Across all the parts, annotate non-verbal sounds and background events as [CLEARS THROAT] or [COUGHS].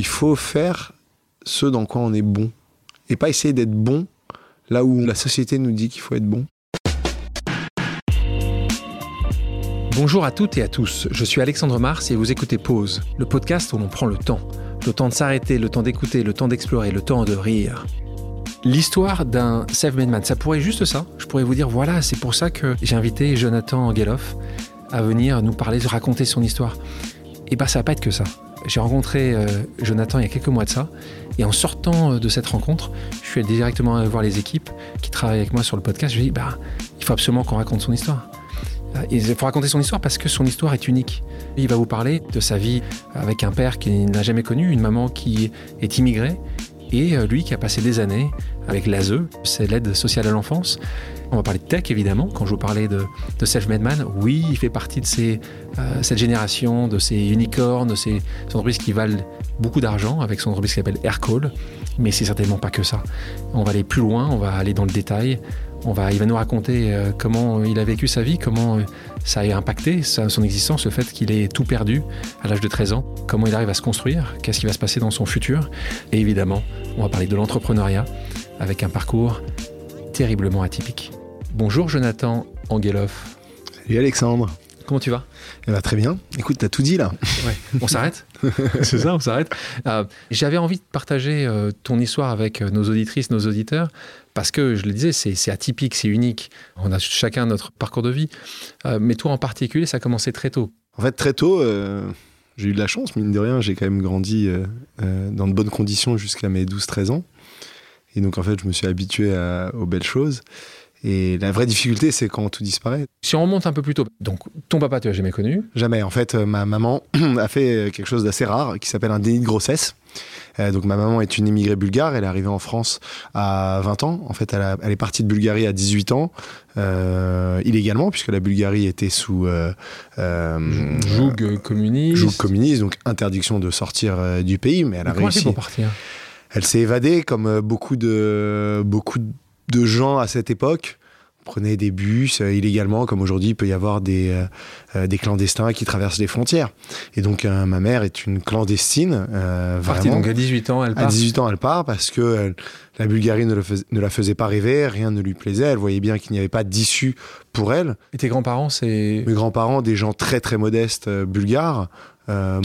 Il faut faire ce dans quoi on est bon. Et pas essayer d'être bon là où la société nous dit qu'il faut être bon. Bonjour à toutes et à tous, je suis Alexandre Mars et vous écoutez Pause, le podcast où l'on prend le temps. Le temps de s'arrêter, le temps d'écouter, le temps d'explorer, le temps de rire. L'histoire d'un self-made man, ça pourrait juste ça. Je pourrais vous dire, voilà, c'est pour ça que j'ai invité Jonathan Geloff à venir nous parler, raconter son histoire. Et bah ça va pas être que ça. J'ai rencontré euh, Jonathan il y a quelques mois de ça, et en sortant euh, de cette rencontre, je suis allé directement voir les équipes qui travaillent avec moi sur le podcast. Je lui ai dit, bah, il faut absolument qu'on raconte son histoire. Euh, Il faut raconter son histoire parce que son histoire est unique. Il va vous parler de sa vie avec un père qu'il n'a jamais connu, une maman qui est immigrée, et lui qui a passé des années avec l'ASE, c'est l'aide sociale à l'enfance. On va parler de tech évidemment. Quand je vous parlais de, de Self-Made oui, il fait partie de euh, cette génération, de ces unicornes, de ces entreprises qui valent beaucoup d'argent avec son entreprise qui s'appelle Aircall. Mais c'est certainement pas que ça. On va aller plus loin, on va aller dans le détail. On va, il va nous raconter euh, comment il a vécu sa vie, comment euh, ça a impacté son existence, le fait qu'il ait tout perdu à l'âge de 13 ans, comment il arrive à se construire, qu'est-ce qui va se passer dans son futur. Et évidemment, on va parler de l'entrepreneuriat avec un parcours terriblement atypique. Bonjour Jonathan Angeloff. Salut Alexandre. Comment tu vas? Eh ben, très bien. Écoute, t'as tout dit là. Ouais. On s'arrête? [LAUGHS] C'est ça, on s'arrête. Euh, J'avais envie de partager euh, ton histoire avec euh, nos auditrices, nos auditeurs, parce que je le disais, c'est atypique, c'est unique. On a chacun notre parcours de vie. Euh, mais toi en particulier, ça a commencé très tôt. En fait, très tôt, j'ai eu de la chance, mine de rien. J'ai quand même grandi dans de bonnes conditions jusqu'à mes 12-13 ans. Et donc, en fait, je me suis habitué à- aux belles choses. Et la vraie difficulté, c'est quand tout disparaît. Si on remonte un peu plus tôt, donc ton papa, tu l'as jamais connu? Jamais. En fait, euh, ma maman [CLEARS THROAT] a fait euh, quelque chose d'assez rare qui s'appelle un déni de grossesse. Euh, donc ma maman est une immigrée bulgare, elle est arrivée en France à 20 ans. En fait, elle, a- elle est partie de Bulgarie à 18 ans, euh, illégalement, puisque la Bulgarie était sous euh, Joug communiste. joug communiste, donc interdiction de sortir du pays, mais elle a Mais Comment elle réussi. pour partir? Elle s'est évadée comme beaucoup de, beaucoup de gens à cette époque. On prenait des bus euh, illégalement, comme aujourd'hui, il peut y avoir des, euh, euh, des clandestins qui traversent les frontières. Et donc, euh, ma mère est une clandestine, vraiment. donc à 18 ans, elle À part. 18 ans, elle part parce que la Bulgarie ne, le fais- ne la faisait pas rêver, rien ne lui plaisait. Elle voyait bien qu'il n'y avait pas d'issue pour elle. Et tes grands-parents, c'est Mes grands-parents, des gens très très modestes bulgares, euh,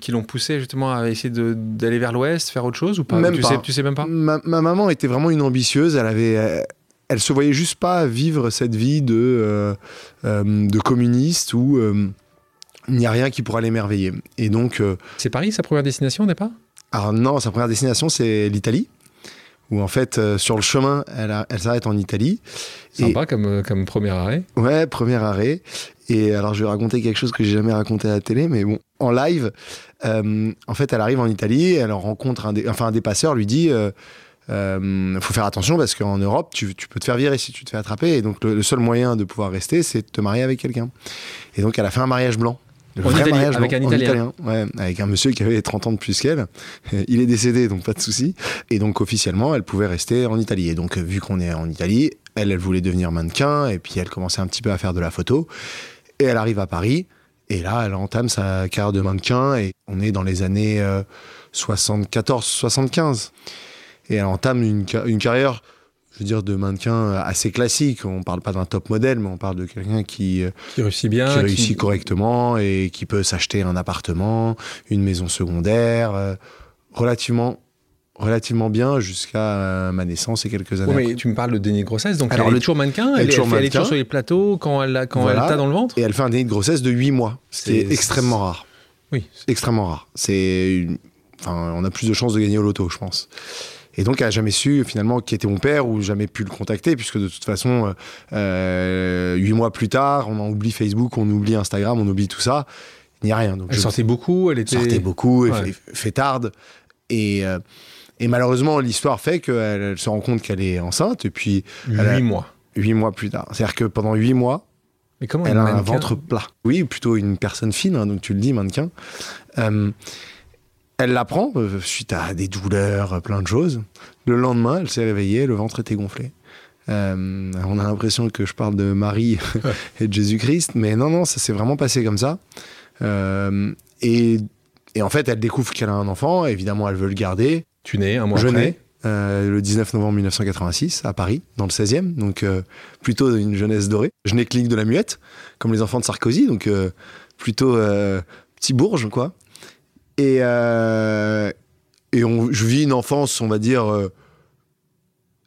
qui l'ont poussé justement à essayer d'aller vers l'ouest, faire autre chose ou pas? Même tu pas. Sais, tu sais même pas? Ma, ma maman était vraiment une ambitieuse. Elle avait, elle se voyait juste pas vivre cette vie de euh, euh, de communiste où il n'y a rien qui pourra l'émerveiller. Et donc, C'est Paris sa première destination au départ? alors non, sa première destination c'est l'Italie. Où en fait, euh, sur le chemin, elle, a- elle s'arrête en Italie. Et- Sympa comme, euh, comme premier arrêt. Ouais, premier arrêt. Et alors, je vais raconter quelque chose que j'ai jamais raconté à la télé, mais bon, en live, euh, en fait, elle arrive en Italie, elle rencontre un, dé- enfin, un dépasseur, lui dit. Euh, euh, faut faire attention parce qu'en Europe, tu, tu peux te faire virer si tu te fais attraper. Et donc, le, le seul moyen de pouvoir rester, c'est de te marier avec quelqu'un. Et donc, elle a fait un mariage blanc. Le En Italie, avec blanc, un en Italien. Ouais, avec un monsieur qui avait 30 ans de plus qu'elle. [LAUGHS] Il est décédé, donc pas de souci. Et donc, officiellement, elle pouvait rester en Italie. Et donc, euh, vu qu'on est en Italie, elle, elle voulait devenir mannequin. Et puis, elle commençait un petit peu à faire de la photo. Et elle arrive à Paris. Et là, elle entame sa carrière de mannequin. Et on est dans les années 74-75. Et elle entame une, une carrière, je veux dire, de mannequin assez classique. On parle pas d'un top modèle, mais on parle de quelqu'un qui, euh, Qui réussit bien. qui réussit correctement et qui peut s'acheter un appartement, une maison secondaire, euh, relativement, relativement bien jusqu'à euh, ma naissance et quelques années. Après. mais tu me parles de déni de grossesse, donc Alors, elle le- est toujours mannequin, elle est elle, est- toujours elle elle est mannequin. toujours sur les plateaux quand elle a quand Voilà. elle t'a dans le ventre. Et elle fait un déni de grossesse de 8 mois, C'est- extrêmement rare. Oui. Extrêmement rare. C'est une- Enfin, on a plus de chances de gagner au loto, je pense. Et donc, elle n'a jamais su finalement qui était mon père ou jamais pu le contacter, puisque de toute façon, euh, euh, huit mois plus tard, on en oublie Facebook, on oublie Instagram, on oublie tout ça. Il n'y a rien. Donc, Elle je- sortait beaucoup, elle était. sortait beaucoup, Ouais. fait, fait tarde. Et, euh, et malheureusement, l'histoire fait qu'elle elle se rend compte qu'elle est enceinte, et puis Huit a- mois. huit mois plus tard. C'est-à-dire que pendant huit mois, Mais comment elle a un ventre plat. Oui, plutôt une personne fine, hein, donc tu le dis, mannequin. Euh, elle l'apprend euh, suite à des douleurs, euh, plein de choses. Le lendemain, elle s'est réveillée, le ventre était gonflé. Euh, on a l'impression que je parle de Marie [LAUGHS] et de Jésus-Christ, mais non, non, ça s'est vraiment passé comme ça. Euh, et, et en fait, elle découvre qu'elle a un enfant. Évidemment, elle veut le garder. Tu nais un mois Je après. nais euh, le 19 novembre 1986 à Paris, dans le 16e, donc euh, plutôt une jeunesse dorée. Je n'ai clinique de la muette, comme les enfants de Sarkozy, donc euh, plutôt euh, petit bourge, quoi. Et, euh, et on, je vis une enfance, on va dire, euh,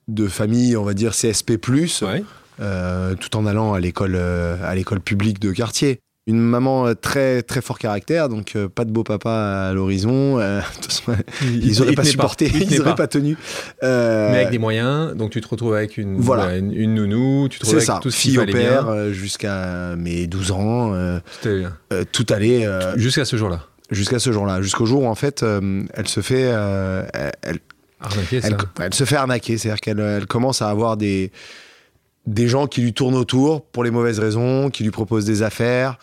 de famille, on va dire CSP+, Ouais. euh, tout en allant à l'école à l'école publique de quartier. Une maman très très fort caractère, donc pas de beau papa à l'horizon. [LAUGHS] façon, ils auraient il pas supporté, il ils tenait auraient pas. pas tenu. Mais avec des moyens, donc tu te retrouves avec une, Voilà. une, une nounou, tu te retrouves avec ça, tout ce fille au père jusqu'à mes 12 ans, Tout allait Jusqu'à ce jour-là. Jusqu'à ce jour-là, jusqu'au jour où en fait euh, elle se fait, euh, elle, Arnaqué, ça. elle, elle se fait arnaquer, c'est-à-dire qu'elle elle commence à avoir des des gens qui lui tournent autour pour les mauvaises raisons, qui lui proposent des affaires.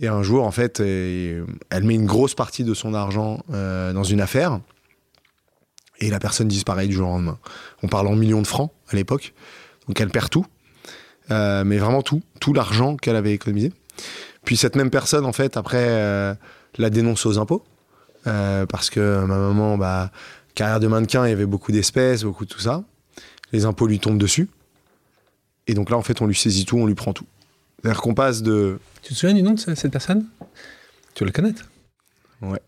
Et un jour, en fait, euh, elle met une grosse partie de son argent euh, dans une affaire. Et la personne disparaît du jour au lendemain. On parle en millions de francs à l'époque. Donc elle perd tout. Euh, mais vraiment tout. Tout l'argent qu'elle avait économisé. Puis cette même personne, en fait, après, euh, la dénonce aux impôts. Euh, parce que ma maman, bah, carrière de mannequin, il y avait beaucoup d'espèces, beaucoup de tout ça. Les impôts lui tombent dessus. Et donc là, en fait, on lui saisit tout, on lui prend tout. C'est-à-dire qu'on passe de. Tu te souviens du nom de ce- cette personne? Tu dois le connaître? Ouais.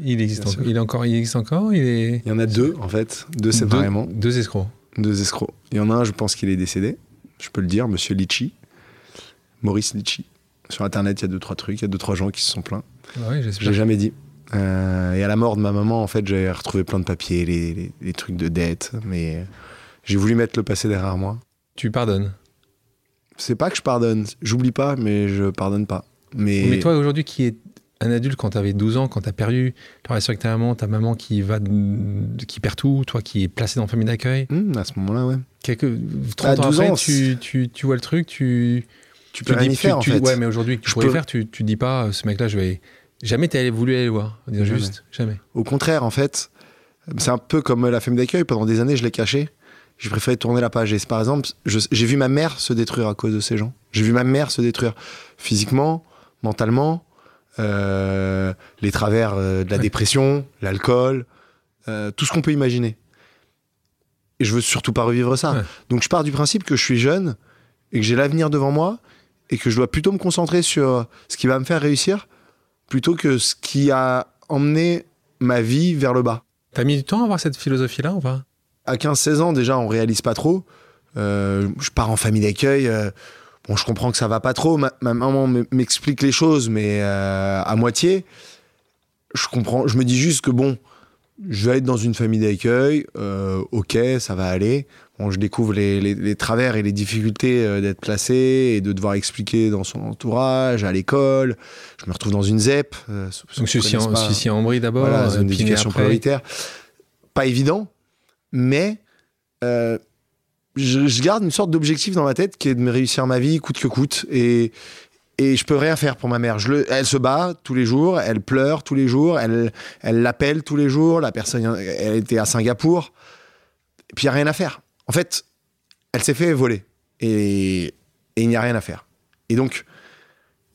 Il existe, il, est encore, il existe encore Il est. Il y en a deux, en fait, deux séparément, Deux, deux escrocs. deux escrocs. Il y en a un, je pense qu'il est décédé, je peux le dire, monsieur Litchi, Maurice Litchi. Sur Internet, il y a deux, trois trucs, il y a deux, trois gens qui se sont plaints. Ah j'espère. l'ai jamais dit. Euh, et à la mort de ma maman, en fait, j'ai retrouvé plein de papiers, les, les- les trucs de dette, mais j'ai voulu mettre le passé derrière moi. Tu pardonnes. C'est pas que je pardonne, j'oublie pas, mais je pardonne pas. Mais, Mais toi, aujourd'hui, qui est un adulte quand tu avais 12 ans, quand tu as perdu ta relation avec ta maman, ta maman qui, va, qui perd tout, toi qui est placé dans une famille d'accueil, Hmm, à ce moment-là, ouais. quelques, 30 À ans 12 après, ans, tu, tu, tu vois le truc, tu. Tu peux rien dis- y faire, en fait. Ouais, mais aujourd'hui, tu Je pourrais peux- faire, tu, tu dis pas, ce mec-là, je vais. Jamais t'as voulu aller le voir. Dire Jamais. juste, jamais. Au contraire, en fait, c'est un peu comme la famille d'accueil. Pendant des années, je l'ai caché. J'ai préféré tourner la page. Et par exemple, j'ai vu ma mère se détruire à cause de ces gens. J'ai vu ma mère se détruire physiquement, mentalement, euh, les travers euh, de la Ouais. dépression, l'alcool, euh, tout ce qu'on peut imaginer. Et je veux surtout pas revivre ça. Ouais. Donc je pars du principe que je suis jeune et que j'ai l'avenir devant moi et que je dois plutôt me concentrer sur ce qui va me faire réussir plutôt que ce qui a emmené ma vie vers le bas. T'as mis du temps à avoir cette philosophie-là ou pas? À 15-16 ans, déjà, on réalise pas trop. Euh, je pars en famille d'accueil. euh, bon, je comprends que ça va pas trop. Ma, ma maman m'explique les choses, mais euh, à moitié. Je comprends. Je me dis juste que bon, je vais être dans une famille d'accueil. euh, ok, ça va aller. Bon, je découvre les, les- les travers et les difficultés euh, d'être placé et de devoir expliquer dans son entourage, à l'école. Je me retrouve dans une ZEP. euh, Donc, celui-ci en, celui-ci en brie d'abord, Voilà, zone d'éducation prioritaire. Pas évident, mais je, je garde une sorte d'objectif dans ma tête qui est de me réussir ma vie coûte que coûte. Et, et je peux rien faire pour ma mère. Je le, elle se bat tous les jours, elle pleure tous les jours, elle elle l'appelle tous les jours. La personne, elle était à Singapour. Et puis il n'y a rien à faire. En fait, elle s'est fait voler. Et, et il n'y a rien à faire. Et donc,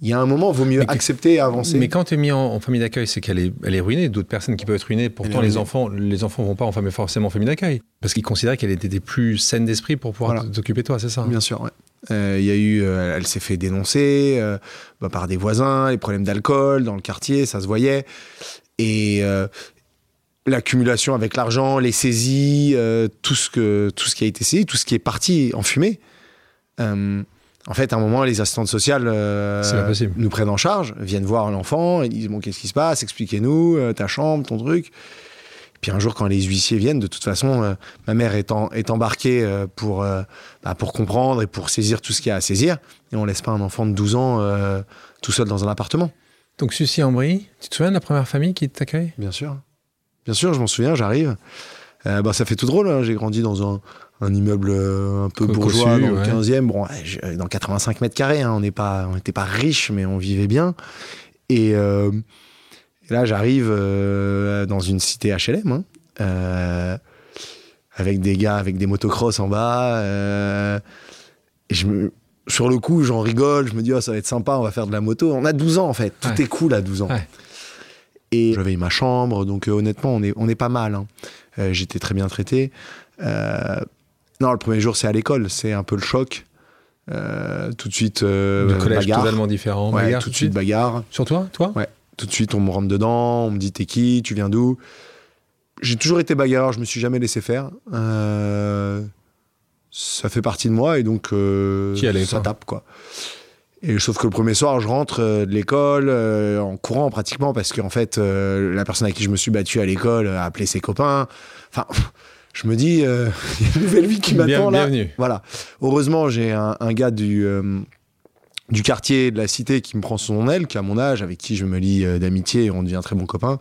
il y a un moment, il vaut mieux que- accepter et avancer. Mais quand tu es mis en, en famille d'accueil, c'est qu'elle est, elle est ruinée. D'autres personnes qui peuvent être ruinées. Pourtant, les enfants, les enfants vont pas en famille, forcément en famille d'accueil. Parce qu'ils considèrent qu'elle était plus saine d'esprit pour pouvoir Voilà. t'occuper de toi, c'est ça hein? Bien sûr, ouais. Euh, Il y a eu, euh, elle s'est fait dénoncer euh, bah, par des voisins, les problèmes d'alcool dans le quartier, ça se voyait. Et euh, l'accumulation avec l'argent, les saisies, euh, tout, ce que, tout ce qui a été saisi, tout ce qui est parti en fumée. Euh, en fait, à un moment, les assistantes sociales euh, nous prennent en charge, viennent voir l'enfant, ils disent Bon, qu'est-ce qui se passe? Expliquez-nous, euh, ta chambre, ton truc. Puis un jour, quand les huissiers viennent, de toute façon, euh, ma mère est, en- est embarquée euh, pour, euh, bah, pour comprendre et pour saisir tout ce qu'il y a à saisir. Et on laisse pas un enfant de 12 ans tout seul dans un appartement. Donc, Sucy en brie, tu te souviens de la première famille qui t'accueille? Bien sûr. Bien sûr, je m'en souviens, j'arrive. Bah, ça fait tout drôle, hein, j'ai grandi dans un, un immeuble un peu bourgeois cossu, dans le ouais. 15e, bon, ouais, j'ai- dans 85 mètres carrés, hein, on n'est pas, on n'était pas riche, mais on vivait bien. Et, et là, j'arrive euh, dans une cité HLM, hein, euh, avec des gars avec des motocross en bas. euh, et je me, sur le coup, j'en rigole, je me dis, oh, ça va être sympa, on va faire de la moto. On a 12 ans en fait, tout Ouais. est cool à 12 ans. Ouais. Et j'avais ma chambre, donc honnêtement, on est, on est pas mal. hein. J'étais très bien traité. Non, le premier jour, c'est à l'école, c'est un peu le choc. Tout de suite, de collège bagarre. totalement différent. Ouais, bagarre tout de suite bagarre. Sur toi, toi? Ouais. Tout de suite, on me rentre dedans, on me dit t'es qui, tu viens d'où? J'ai toujours été bagarreur, je me suis jamais laissé faire. Euh, ça fait partie de moi et donc euh, ça tape quoi. Et sauf que le premier soir, je rentre euh, de l'école euh, en courant pratiquement parce qu'en fait, euh, la personne à qui je me suis battu à l'école a appelé ses copains. Enfin, je me dis, [LAUGHS] il y a une nouvelle vie qui m'attend là. bienvenue. Voilà. Heureusement, j'ai un, un gars du, du quartier, de la cité, qui me prend son aile, qui a mon âge, avec qui je me lie euh, d'amitié on devient très bons copains,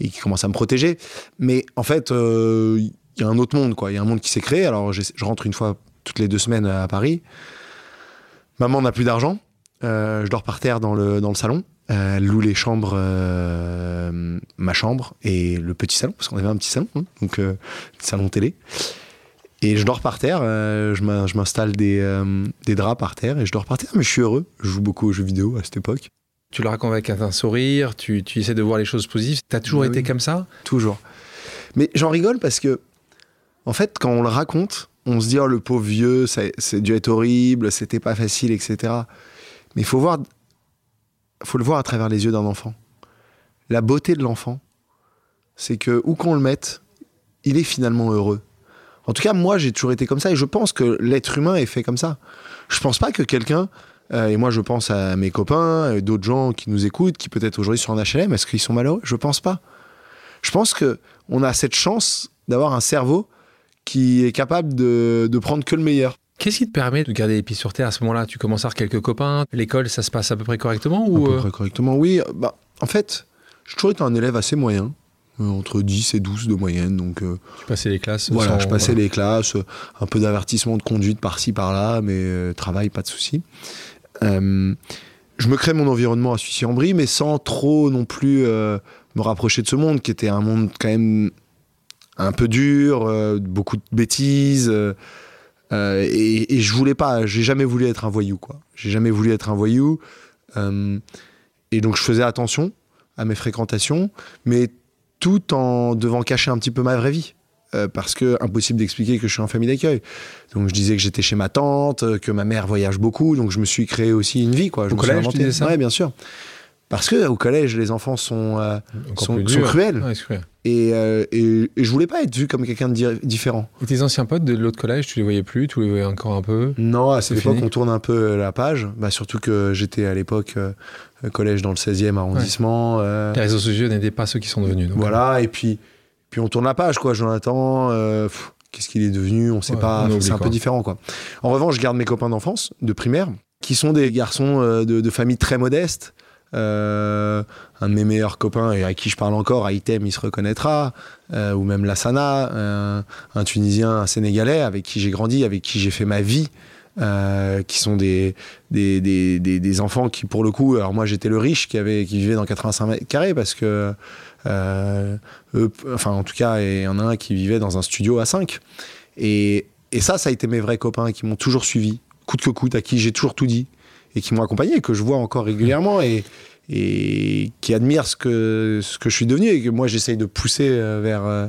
et qui commence à me protéger. Mais en fait, euh, il y a un autre monde, quoi. Il y a un monde qui s'est créé. Alors, je rentre une fois toutes les deux semaines à Paris. Maman n'a plus d'argent. Euh, je dors par terre dans le, dans le salon. Euh, elle loue les chambres, euh, ma chambre et le petit salon, parce qu'on avait un petit salon, hein, donc euh, salon télé. Et je dors par terre, euh, je m'in- je m'installe des, euh, des draps par terre et je dors par terre, mais je suis heureux. Je joue beaucoup aux jeux vidéo à cette époque, Tu le racontes avec un sourire, tu, tu essaies de voir les choses positives. T'as toujours été oui. comme ça? Toujours. Mais j'en rigole parce que, en fait, quand on le raconte, on se dit, oh le pauvre vieux, ça- c'est dû être horrible, c'était pas facile, etc. Mais il faut voir, faut le voir à travers les yeux d'un enfant. La beauté de l'enfant, c'est que où qu'on le mette, il est finalement heureux. En tout cas, moi, j'ai toujours été comme ça et je pense que l'être humain est fait comme ça. Je pense pas que quelqu'un, euh, et moi je pense à mes copains, et d'autres gens qui nous écoutent, qui peut-être aujourd'hui sont en HLM, est-ce qu'ils sont malheureux? Je pense pas. Je pense que on a cette chance d'avoir un cerveau qui est capable de, de prendre que le meilleur. Qu'est-ce qui te permet de garder les pieds sur terre à ce moment-là? Tu commences à avoir quelques copains, l'école, ça se passe à peu près correctement À ou peu euh, près correctement, oui. Bah, en fait, j'ai toujours été un élève assez moyen, euh, entre 10 et 12 de moyenne. Donc euh, tu passais les classes voilà, sans- je passais voilà. les classes, euh, un peu d'avertissement de conduite par-ci, par-là, mais euh, travail, pas de souci. Euh, je me crée mon environnement à Sucy-en-Brie, mais sans trop non plus euh, me rapprocher de ce monde, qui était un monde quand même un peu dur, euh, beaucoup de bêtises. euh, euh, et, et je voulais pas, j'ai jamais voulu être un voyou, quoi. J'ai jamais voulu être un voyou. euh, et donc je faisais attention à mes fréquentations, mais tout en devant cacher un petit peu ma vraie vie. Euh, parce que impossible d'expliquer que je suis en famille d'accueil. Donc je disais que j'étais chez ma tante, euh, que ma mère voyage beaucoup, donc je me suis créé aussi une vie. Quoi. Je Au me suis collège, tu inventé. ça? Ouais, bien sûr. Parce que au collège, les enfants sont, euh, sont, cruels. Ouais, cruel. Et, euh, et, et je voulais pas être vu comme quelqu'un de di- différent. Et tes anciens potes de l'autre collège, tu les voyais plus, tu les voyais encore un peu? Non, à cette époque, on tourne un peu la page. Bah, surtout que j'étais à l'époque euh, collège dans le 16e arrondissement. euh, Les réseaux sociaux n'étaient pas ceux qui sont devenus. donc. Voilà, et puis, puis on tourne la page, quoi. Jonathan, euh, qu'est-ce qu'il est devenu On sait Ouais, pas. C'est un peu différent, quoi. En revanche, je garde mes copains d'enfance, de primaire, qui sont des garçons euh, de, de famille très modestes. Euh, un de mes meilleurs copains, et à qui je parle encore, Haïtem, il se reconnaîtra, euh, ou même Lassana, euh, un Tunisien, un Sénégalais, avec qui j'ai grandi, avec qui j'ai fait ma vie. qui sont des, des, des, des, enfants qui, pour le coup, alors moi j'étais le riche qui, avait, qui vivait dans 85 mètres carrés parce que enfin, en tout cas, il y en a un qui vivait dans un studio à 5. Et, et ça, ça a été mes vrais copains qui m'ont toujours suivi, coûte que coûte, à qui j'ai toujours tout dit et qui m'ont accompagné, que je vois encore régulièrement et, et qui admirent ce que, ce que je suis devenu et que moi j'essaye de pousser euh, vers, euh,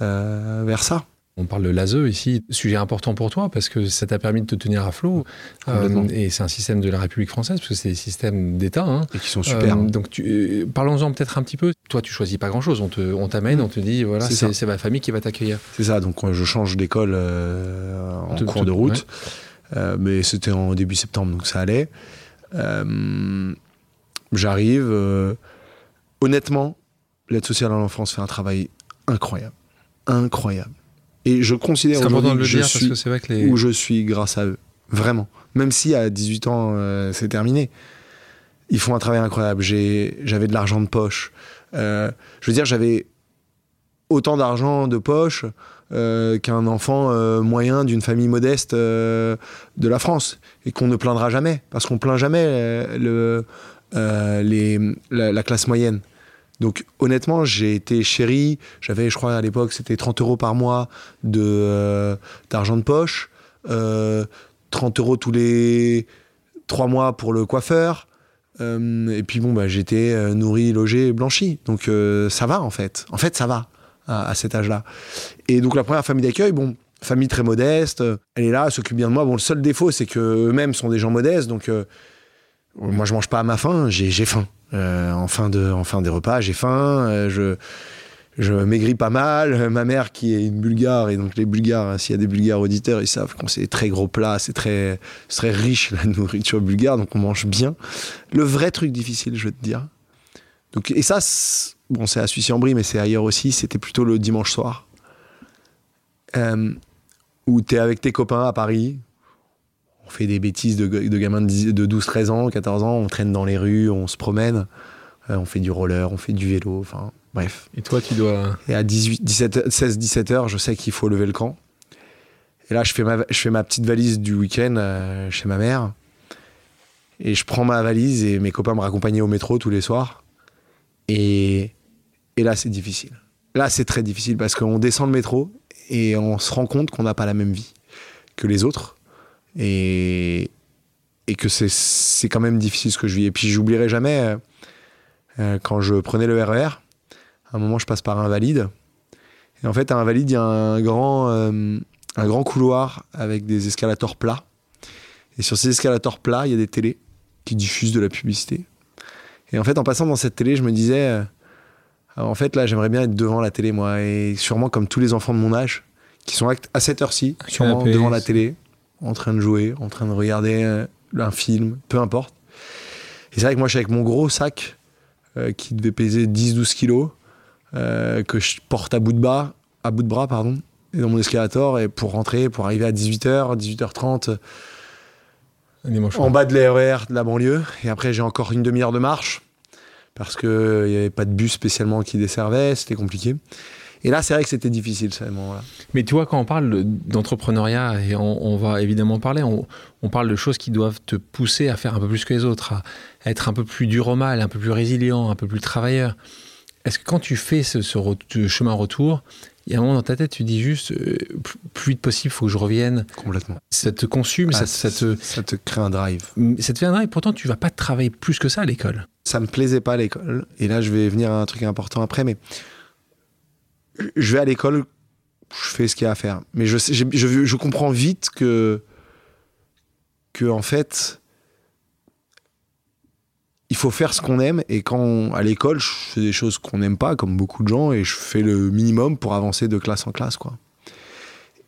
euh, vers ça. On parle de l'ASE ici, sujet important pour toi parce que ça t'a permis de te tenir à flot. Euh, et c'est un système de la République française parce que c'est des systèmes d'État. hein. Et qui sont super. Euh, donc euh, parlons-en peut-être un petit peu. Toi, tu choisis pas grand-chose. On te, on t'amène, on te dit voilà, C'est ma famille qui va t'accueillir. C'est ça, donc je change d'école en cours de route, mais c'était en début septembre, donc ça allait. Euh, J'arrive. euh, honnêtement, l'aide sociale à l'enfance fait un travail incroyable. Incroyable. Et je considère aujourd'hui que je dire suis parce que c'est vrai que les. où je suis grâce à eux. Vraiment. Même si à 18 ans, euh, c'est terminé. Ils font un travail incroyable. J'avais de l'argent de poche. Euh, je veux dire, j'avais autant d'argent de poche euh, qu'un enfant euh, moyen d'une famille modeste euh, de la France. Et qu'on ne plaindra jamais. Parce qu'on plaint jamais la, la classe moyenne. Donc honnêtement, j'ai été chéri. J'avais, je crois à l'époque, c'était 30 euros par mois de, d'argent de poche. Euh, 30 euros tous les 3 mois pour le coiffeur. Et puis bon, bah, j'étais nourri, logé, blanchi. Donc ça va en fait. En fait, ça va à, cet âge-là. Et donc la première famille d'accueil, bon, famille très modeste, elle est là, elle s'occupe bien de moi. Bon, le seul défaut, c'est que eux-mêmes sont des gens modestes, donc euh, moi je mange pas à ma faim, j'ai faim. Euh, en fin de, en fin des repas, j'ai faim. euh, je je maigris pas mal. Euh, Ma mère qui est une Bulgare et donc les Bulgares, hein, s'il y a des Bulgares auditeurs, ils savent qu'on c'est très gros plats, c'est très très riche la nourriture bulgare, donc on mange bien. Le vrai truc difficile, je veux te dire. Donc et ça, c'est- bon, c'est à Suissy-en-Brie, mais c'est ailleurs aussi. C'était plutôt le dimanche soir, euh, où t'es avec tes copains à Paris. On fait des bêtises de, de gamins de 10 de 12, 13 ans, 14 ans. On traîne dans les rues, on se promène, euh, on fait du roller, on fait du vélo. Enfin, bref. Et toi, tu dois. Et à 18, 17, 16, 17 heures, je sais qu'il faut lever le camp. Et là, je fais ma, je fais ma petite valise du week-end euh, chez ma mère. Et je prends ma valise et mes copains me raccompagnaient au métro tous les soirs. Et, là, c'est difficile. Là, c'est très difficile parce qu'on descend le métro et on se rend compte qu'on n'a pas la même vie que les autres. Et, que c'est- quand même difficile ce que je vis. Et puis, j'oublierai jamais euh, euh, quand je prenais le RER à un moment, je passe par Invalide. Et en fait, à Invalide, il y a un grand, euh, un grand couloir avec des escalators plats. Et sur ces escalators plats, il y a des télés qui diffusent de la publicité. Et en fait, en passant dans cette télé, je me disais, euh, en fait, là, j'aimerais bien être devant la télé, moi. Et sûrement comme tous les enfants de mon âge, qui sont à cette heure-ci, sûrement canapé, devant la télé, en train de jouer, en train de regarder euh, un film, peu importe. Et c'est vrai que moi, je suis avec mon gros sac euh, qui devait peser 10-12 kilos, euh, que je porte à bout de bras, à bout de bras, pardon, et dans mon escalator, et pour rentrer, pour arriver à 18h, 18h30, un dimanche en bas de l'ERER de la banlieue. Et après, j'ai encore une demi-heure de marche, parce qu'il n'y avait pas de bus spécialement qui desservait, c'était compliqué. Et là, c'est vrai que c'était difficile, ce moment-là. Mais tu vois, quand on parle d'entrepreneuriat, et on, va évidemment parler, on, parle de choses qui doivent te pousser à faire un peu plus que les autres, à, être un peu plus dur au mal, un peu plus résilient, un peu plus travailleur. Est-ce que quand tu fais ce chemin retour, il y a un moment dans ta tête, tu dis juste, euh, plus- vite possible, il faut que je revienne. Complètement. Ça te consume, Ah, ça, ça te, ça te crée un drive. ça te fait un drive. Pourtant, tu vas pas travailler plus que ça à l'école. ça me plaisait pas à l'école. Et là, je vais venir à un truc important après, mais je vais à l'école, je fais ce qu'il y a à faire. Mais je, sais- je, je, je comprends vite que, que, en fait, il faut faire ce qu'on aime. Et quand, à l'école, je fais des choses qu'on n'aime pas, comme beaucoup de gens, et je fais le minimum pour avancer de classe en classe, quoi.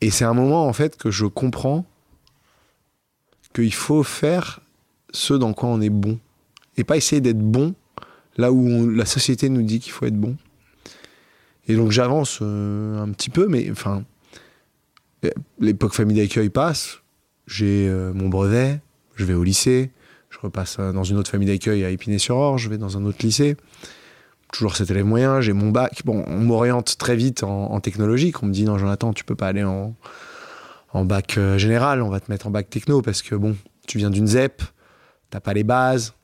Et c'est un moment, en fait, que je comprends qu'il faut faire ce dans quoi on est bon et pas essayer d'être bon là où la société nous dit qu'il faut être bon. Et donc j'avance euh, un petit peu, mais enfin, euh, l'époque famille d'accueil passe, j'ai euh, mon brevet, je vais au lycée, repasse dans une autre famille d'accueil à Épinay-sur-Orge, je vais dans un autre lycée, toujours cet élève moyen, j'ai mon bac. Bon, on m'oriente très vite en, en technologique, on me dit non Jonathan, tu peux pas aller en, en bac euh, général, on va te mettre en bac techno parce que bon, tu viens d'une ZEP, t'as pas les bases,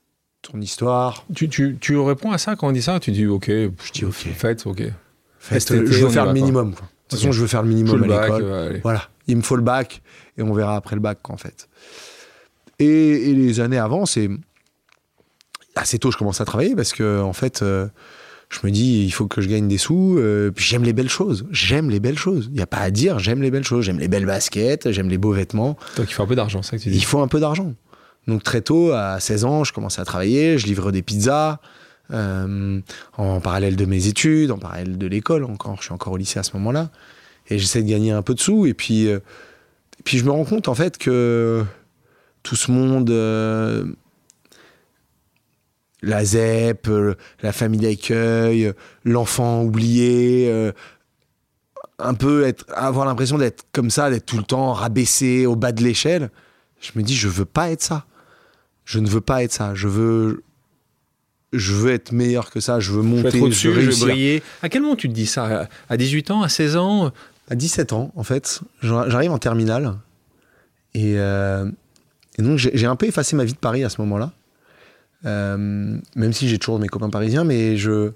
ton histoire. Tu, tu, tu réponds à ça quand on dit ça? Tu dis, ok, je dis ok. Faites, ok. Faites, je veux faire le minimum. quoi. De toute façon, je veux faire le minimum à l'école. euh. Voilà, il me faut le bac et on verra après le bac quoi, en fait. Et, et les années avant, c'est assez tôt je commence à travailler parce que en fait, euh, je me dis il faut que je gagne des sous. euh, puis j'aime les belles choses. J'aime les belles choses. Il y a pas à dire. J'aime les belles choses. J'aime les belles baskets. J'aime les beaux vêtements. Donc il faut un peu d'argent, c'est ça que tu dis. Il faut un peu d'argent. Donc très tôt, à 16 ans, je commence à travailler, je livre des pizzas, euh, en parallèle de mes études, en parallèle de l'école encore, je suis encore au lycée à ce moment-là, et j'essaie de gagner un peu de sous, et puis, euh, et puis je me rends compte en fait que tout ce monde, euh, la ZEP, euh, la famille d'accueil, l'enfant oublié, euh, un peu être, avoir l'impression d'être comme ça, d'être tout le temps rabaissé au bas de l'échelle, je me dis je veux pas être ça. Je ne veux pas être ça. Je veux, je veux être meilleur que ça. Je veux Je monter, je veux je réussir. briller. À quel moment tu te dis ça? À 18 ans, à 16 ans? À 17 ans, en fait, j'ar- j'arrive en terminale. Et, euh, et donc, j'ai un peu effacé ma vie de Paris à ce moment-là. Euh, même si j'ai toujours mes copains parisiens, mais je,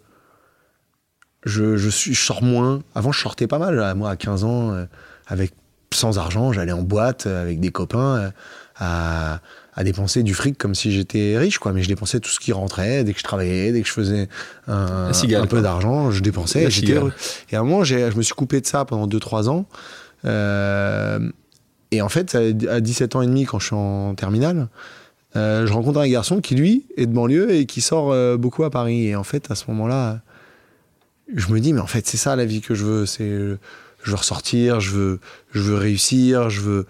je, je, suis, je sors moins. Avant, je sortais pas mal. Moi, à 15 ans, euh, avec, sans argent, j'allais en boîte euh, avec des copains à, à dépenser du fric comme si j'étais riche, quoi. Mais je dépensais tout ce qui rentrait dès que je travaillais, dès que je faisais un, La cigale, un peu d'argent, je dépensais. J'étais heureux. Et à un moment, je me suis coupé de ça pendant 2-3 ans. Euh, et en fait, à 17 ans et demi, quand je suis en terminale, euh, je rencontre un garçon qui, lui, est de banlieue et qui sort euh, beaucoup à Paris. Et en fait, à ce moment-là, je me dis, mais en fait, c'est ça la vie que je veux. C'est, euh, je veux ressortir, je veux, je veux réussir, je veux,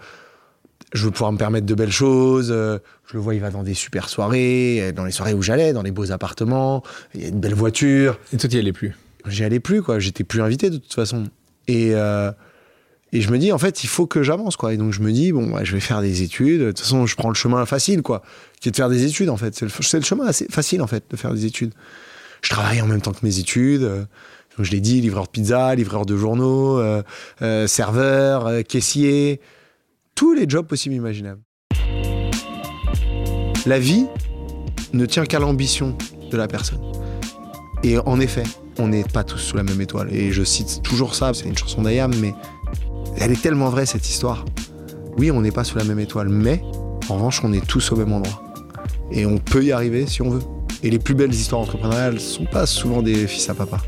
je veux pouvoir me permettre de belles choses. Je le vois, il va dans des super soirées, euh, dans les soirées où j'allais, dans les beaux appartements. Il y a une belle voiture. Et toi, tu n'y allais plus? J'y allais plus, quoi. J'étais plus invité de toute façon. Et, et je me dis, en fait, il faut que j'avance, quoi. Et donc, je me dis, bon, ouais, je vais faire des études. De toute façon, je prends le chemin facile, quoi. Qui est de faire des études, en fait. C'est le, chemin assez facile, en fait, de faire des études. Je travaille en même temps que mes études. euh, je l'ai dit, livreur de pizza, livreur de journaux, euh, euh, serveur, caissier. Tous les jobs possibles imaginables. La vie ne tient qu'à l'ambition de la personne. Et en effet, on n'est pas tous sous la même étoile. Et je cite toujours ça, c'est une chanson d'Ayam, mais elle est tellement vraie cette histoire. Oui, on n'est pas sous la même étoile, mais en revanche, on est tous au même endroit. Et on peut y arriver si on veut. Et les plus belles histoires entrepreneuriales sont pas souvent des fils à papa.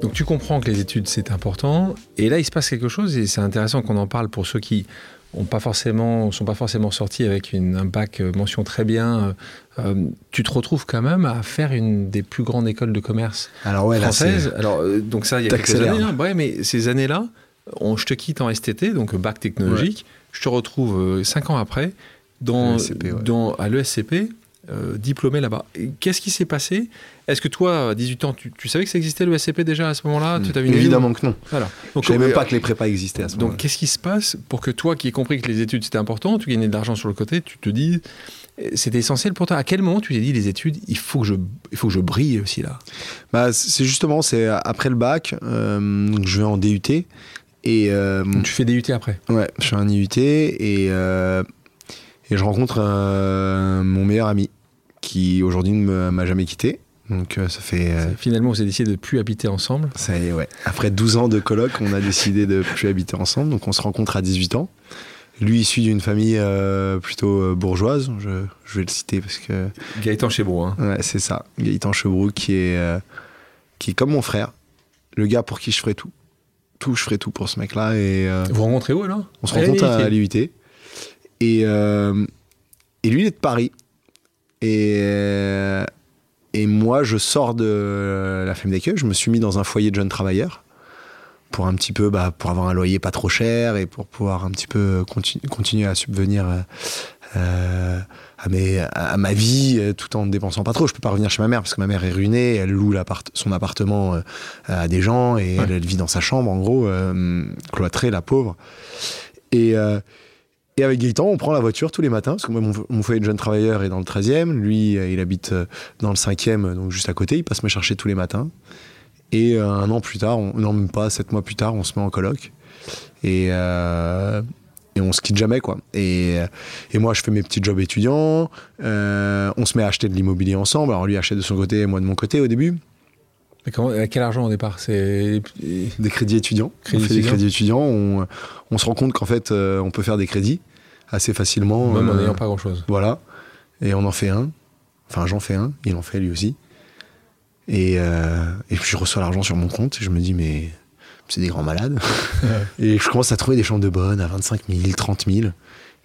Donc tu comprends que les études c'est important et là il se passe quelque chose et c'est intéressant qu'on en parle pour ceux qui ont pas forcément sont pas forcément sortis avec une, un bac euh, mention très bien. Euh, euh, tu te retrouves quand même à faire une des plus grandes écoles de commerce Alors ouais, françaises. Alors euh, donc ça il y a quelques années. hein. Ouais, mais ces années-là, on, je te quitte en STT donc bac technologique. Je te retrouve euh, cinq ans après dans, l'ESCP, ouais. dans à l'ESCP. euh, diplômé là-bas. Qu'est-ce qui s'est passé? Est-ce que toi, à 18 ans, tu, tu savais que ça existait le SCP déjà à ce moment-là? Idée Évidemment que non. Voilà. Donc, Je savais même euh, pas que les prépas existaient à ce Donc, moment-là. qu'est-ce qui se passe pour que toi, qui ai compris que les études c'était important, tu gagnais de l'argent sur le côté, tu te dis, euh, c'était essentiel pour toi? À quel moment tu t'es dit les études, il faut que je, il faut que je brille aussi là? Bah, c'est justement, c'est après le bac, euh, donc je vais en DUT. Et euh, Tu fais des UT après. Ouais, je fais un IUT et, euh, et je rencontre euh, mon meilleur ami qui aujourd'hui ne m'a jamais quitté. Donc euh, ça fait. euh, Finalement, vous avez décidé de plus habiter ensemble. ça y est, ouais. Après 12 ans de coloc, on a décidé de plus habiter ensemble. Donc on se rencontre à 18 ans. Lui, issu d'une famille euh, plutôt bourgeoise, je, je vais le citer parce que Gaëtan Chebro, hein. ouais, c'est ça. Gaëtan Chebroux qui est, qui est comme mon frère, le gars pour qui je ferais tout. Tout, je ferais tout pour ce mec-là. Et, euh, Vous rencontrez où alors? On se rencontre à l'IUT. Et, euh, et lui, il est de Paris. Et, euh, et moi, je sors de la femme d'accueil. Je me suis mis dans un foyer de jeunes travailleurs pour un petit peu, bah, pour avoir un loyer pas trop cher et pour pouvoir un petit peu continu- continuer à subvenir euh, à, mes, à ma vie euh, tout en ne dépensant pas trop. Je peux pas revenir chez ma mère parce que ma mère est ruinée. Elle loue son appartement euh, à des gens et Ouais. elle, elle vit dans sa chambre, en gros, euh, cloîtrée, la pauvre. Et, euh, et avec Gaëtan, on prend la voiture tous les matins, parce que moi, mon, mon foyer de jeune travailleur est dans le 13e. Lui, il habite dans le 5e, donc juste à côté. Il passe me chercher tous les matins. Et un an plus tard, on, non, même pas, sept mois plus tard, on se met en coloc. Et, euh, et on se quitte jamais, quoi. Et, euh, et moi, je fais mes petits jobs étudiants. Euh, on se met à acheter de l'immobilier ensemble. Alors, lui achète de son côté, moi de mon côté au début. Mais comment- quel argent au départ? C'est Des crédits étudiants. Crédits on fait étudiants. des crédits étudiants. On, on se rend compte qu'en fait, euh, on peut faire des crédits assez facilement. même en euh, n'ayant pas grand chose. Voilà. Et on en fait un. Enfin, j'en fais un. Il en fait lui aussi. Et, euh, et puis je reçois l'argent sur mon compte. Et je me dis, mais c'est des grands malades. et je commence à trouver des chambres de bonne à 25 000, 30 000.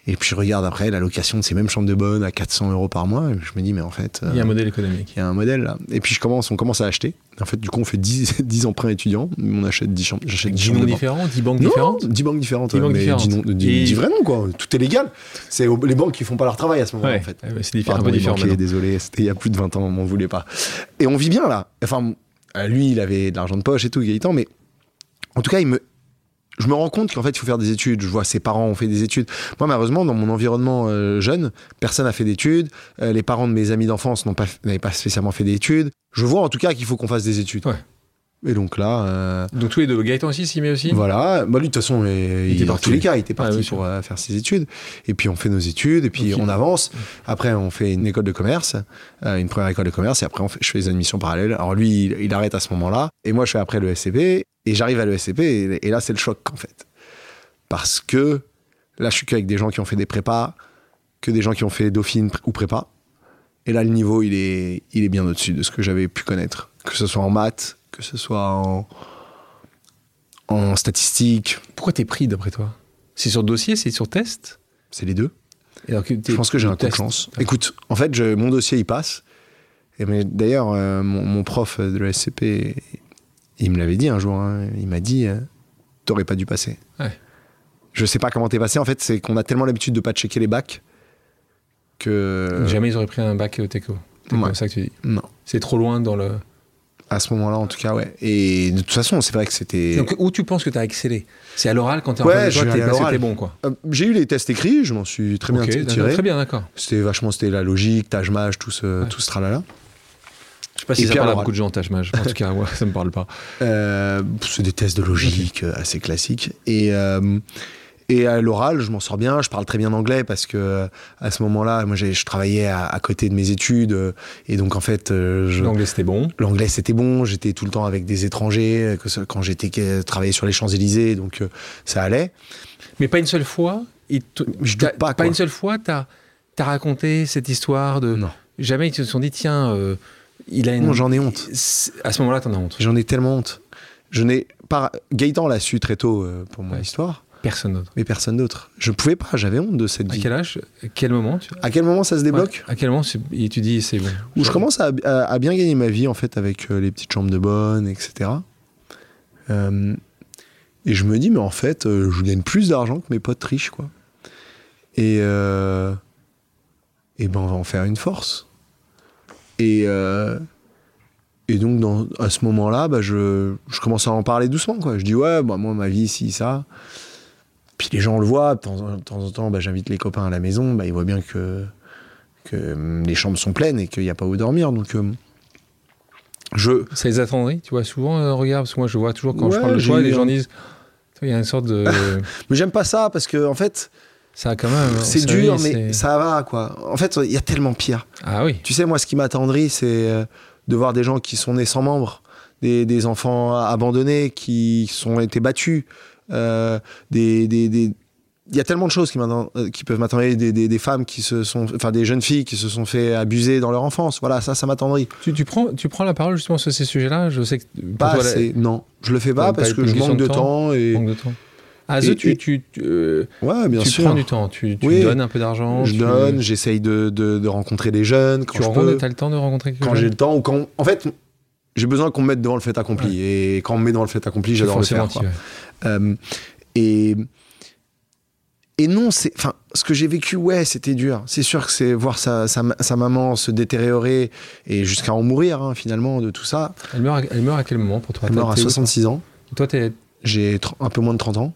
Et puis je regarde après la location de ces mêmes chambres de bonne à 400 euros par mois. Et je me dis, mais en fait. Il y a un euh, modèle économique. il y a un modèle là. Et puis je commence, on commence à acheter. En fait, du coup, on fait 10, 10 emprunts étudiants. On achète 10 chambres. J'achète 10 10 chambres noms différents, 10 banques Non, différentes 10 banques différentes. 10 banques mais différentes. 10 noms- 10 Et- 10 vrais noms, quoi. Tout est légal. C'est les banques qui font pas leur travail à ce moment-là, Ouais, en fait. ouais, c'est diffé- un Pardon, peu les différent banquiers, désolé, c'était il y a plus de 20 ans, on m'en voulait pas. Et on vit bien là. Enfin, lui, il avait de l'argent de poche et tout, Gaëtan, mais en tout cas, je me rends compte qu'en fait, il faut faire des études. Je vois ses parents ont fait des études. Moi, malheureusement, dans mon environnement euh, jeune, personne n'a fait d'études. Euh, les parents de mes amis d'enfance n'avaient pas spécialement fait d'études. Je vois en tout cas qu'il faut qu'on fasse des études. Et donc là, euh, Donc tous les deux, Gaëtan aussi s'y met aussi voilà, bah lui de toute façon, Il était dans tous les cas, il était Ah, parti pour euh, faire ses études. Et puis on fait nos études, et puis on avance. Après, on fait une école de commerce, euh, une première école de commerce, et après on fait, je fais les admissions parallèles. Alors lui, il, il arrête à ce moment-là, et moi je fais après le SCP, et j'arrive à le SCP, et, et là c'est le choc en fait, parce que là je suis qu'avec des gens qui ont fait des prépas. que des gens qui ont fait Dauphine ou prépa. Et là, le niveau, il est, il est bien au-dessus de ce que j'avais pu connaître. Que ce soit en maths, que ce soit en, en statistique. Pourquoi t'es pris d'après toi? C'est sur dossier, c'est sur test? C'est les deux. Et alors que Je pense que j'ai un coup de chance. Écoute, en fait, je- mon dossier, il passe. Et mais d'ailleurs, euh, mon, mon prof de la SCP, il me l'avait dit un jour. hein. il m'a dit euh, T'aurais pas dû passer. Ouais. Je sais pas comment t'es passé. En fait, c'est qu'on a tellement l'habitude de pas checker les bacs que. Jamais ils auraient pris un bac euh, Teco. C'est Ouais. comme ça que tu dis. Non. C'est trop loin dans le. À ce moment-là, en tout cas, ouais. Et de toute façon, c'est vrai que c'était. Donc, où tu penses que t'as excellé? C'est à l'oral quand t'es en Ouais, face de je toi, vais t'es bon quoi. Euh, J'ai eu les tests écrits, je m'en suis très bien tiré. très bien, d'accord. C'était vachement, c'était la logique, tâche mage, tout ce, Ouais. tout ce tralala. Je sais pas Et si ça puis à parle à beaucoup de gens, tâche mage. En tout cas, [LAUGHS] moi, ça me parle pas. Euh, c'est des tests de logique euh, assez classiques. Et, euh, et à l'oral, je m'en sors bien. Je parle très bien anglais parce que à ce moment-là, moi, je travaillais à, à côté de mes études. euh, et donc, en fait, euh, L'anglais c'était bon. l'anglais, c'était bon. J'étais tout le temps avec des étrangers euh, que quand j'étais travaillé sur les Champs-Élysées. Donc, ça allait. Mais pas une seule fois. te- Je doute pas, quoi. une seule fois, t'as as raconté cette histoire de. Non. Jamais ils se sont dit, tiens, euh, il a une. Non, j'en ai honte. À ce moment-là, t'en as honte. J'en ai tellement honte. Je n'ai pas. Gaëtan l'a su très tôt euh, pour mon Ouais. histoire, Personne d'autre. mais personne d'autre. Je pouvais pas. J'avais honte de cette À vie. quel âge À quel moment tu... À quel moment ça se débloque Ouais. À quel moment et tu dis, c'est bon où je commence à, à- à bien gagner ma vie en fait avec euh, les petites chambres de bonne, etc. Euh, et je me dis mais en fait euh, je gagne plus d'argent que mes potes riches quoi. Et euh, et ben on va en faire une force. Et et donc dans, à ce moment-là, bah, je, je commence à en parler doucement quoi. Je dis ouais bah moi ma vie si ça. Puis les gens le voient de temps en, de temps, en temps, bah, j'invite les copains à la maison, bah, ils voient bien que que hum, les chambres sont pleines et qu'il n'y a pas où dormir. Donc, euh, je. Ça les attendrit, tu vois, souvent, euh, regarde, parce que moi je vois toujours quand je parle de eu les gens disent, il y a une sorte de. [LAUGHS] Mais j'aime pas ça parce que, en fait, ça quand même. c'est dur, mais ça va, quoi. En fait, il y a tellement pire. Ah oui. Tu sais, moi, ce qui m'attendrit, c'est euh, de voir des gens qui sont nés sans membres, des, des enfants abandonnés qui sont été battus, euh, des. des- des- il y a tellement de choses qui, euh, qui peuvent m'attendre, des, des, des femmes qui se sont, enfin des jeunes filles qui se sont fait abuser dans leur enfance. Voilà, ça, ça m'attendrit. Tu, tu prends, tu prends la parole justement sur ces sujets-là Je sais que Pas toi, la- assez, non, je le fais pas parce pas que je manque de temps. temps et manque de temps. Ah, Et- et- tu, tu, euh, ouais, bien tu sûr. prends du temps, tu, tu Oui. donnes un peu d'argent. je donne, j'essaye de, de, de rencontrer des jeunes quand Tu je rencontres, peux, t'as le temps de rencontrer quelqu'un quand j'ai le temps ou quand, en fait, j'ai besoin qu'on me mette devant le fait accompli et quand on me met devant le fait accompli, j'adore le faire. quoi. Et et non, c'est, enfin, ce que j'ai vécu, ouais, c'était dur. C'est sûr que c'est voir sa, sa, sa maman se détériorer et jusqu'à en mourir hein, finalement de tout ça. Elle meurt, à- elle meurt à quel moment pour toi? Elle meurt à T'es où, 66 ans. Toi, t'es J'ai un peu moins de 30 ans.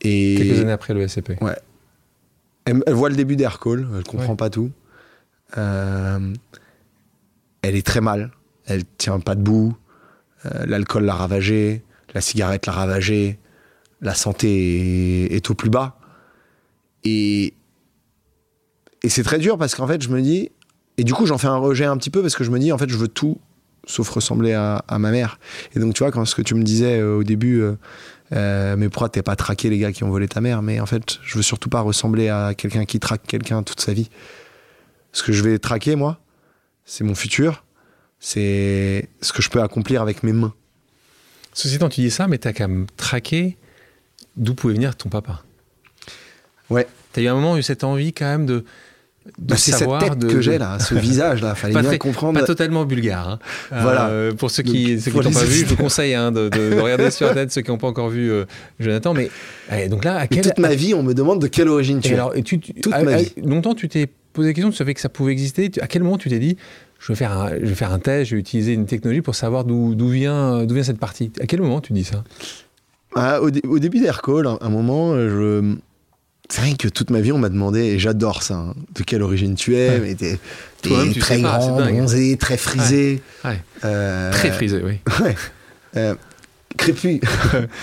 Et quelques années après le SCP. Elle, elle voit le début d'Aircall, elle comprend Ouais. pas tout. Euh, elle est très mal, elle tient pas debout. Euh, L'alcool l'a ravagée, la cigarette l'a ravagée, la santé est, au plus bas. Et, et c'est très dur parce qu'en fait, je me dis. Et du coup, j'en fais un rejet un petit peu parce que je me dis, en fait, je veux tout sauf ressembler à, à ma mère. Et donc, tu vois, quand ce que tu me disais euh, au début, euh, euh, mais pourquoi t'es pas traqué les gars qui ont volé ta mère? Mais en fait, je veux surtout pas ressembler à quelqu'un qui traque quelqu'un toute sa vie. Ce que je vais traquer, moi, c'est mon futur, c'est ce que je peux accomplir avec mes mains. Ceci étant, tu dis ça, mais t'as quand même traqué d'où pouvait venir ton papa. Ouais. T'as eu un moment eu cette envie quand même de, de Bah, c'est cette savoir tête de- que j'ai là, ce [LAUGHS] visage là, fallait Pas bien très- comprendre. Pas totalement bulgare. hein. Voilà. Euh, pour ceux qui n'ont les pas vu, je vous conseille hein, de, de- de regarder sur Internet ceux qui n'ont pas encore vu euh, Jonathan. Mais allez, donc là, à Et quel toute ma vie, on me demande de quelle origine tu Et es. alors, et tu, tu- Toute à- ma à- vie. longtemps, tu t'es posé la question, tu savais que ça pouvait exister. À quel moment tu t'es dit, je vais faire un, je vais faire un test, je vais utiliser une technologie pour savoir d'où vient, d'où vient cette partie À quel moment tu dis ça Ah, au, dé- au début d'Aircall, un, un moment, euh, je. C'est vrai que toute ma vie, on m'a demandé, et j'adore ça, hein, de quelle origine tu es, Ouais. mais t'es, très pas, grand, bronzé, très frisé. Ouais. euh, Très frisé, oui. [LAUGHS] Ouais. Euh, crépu.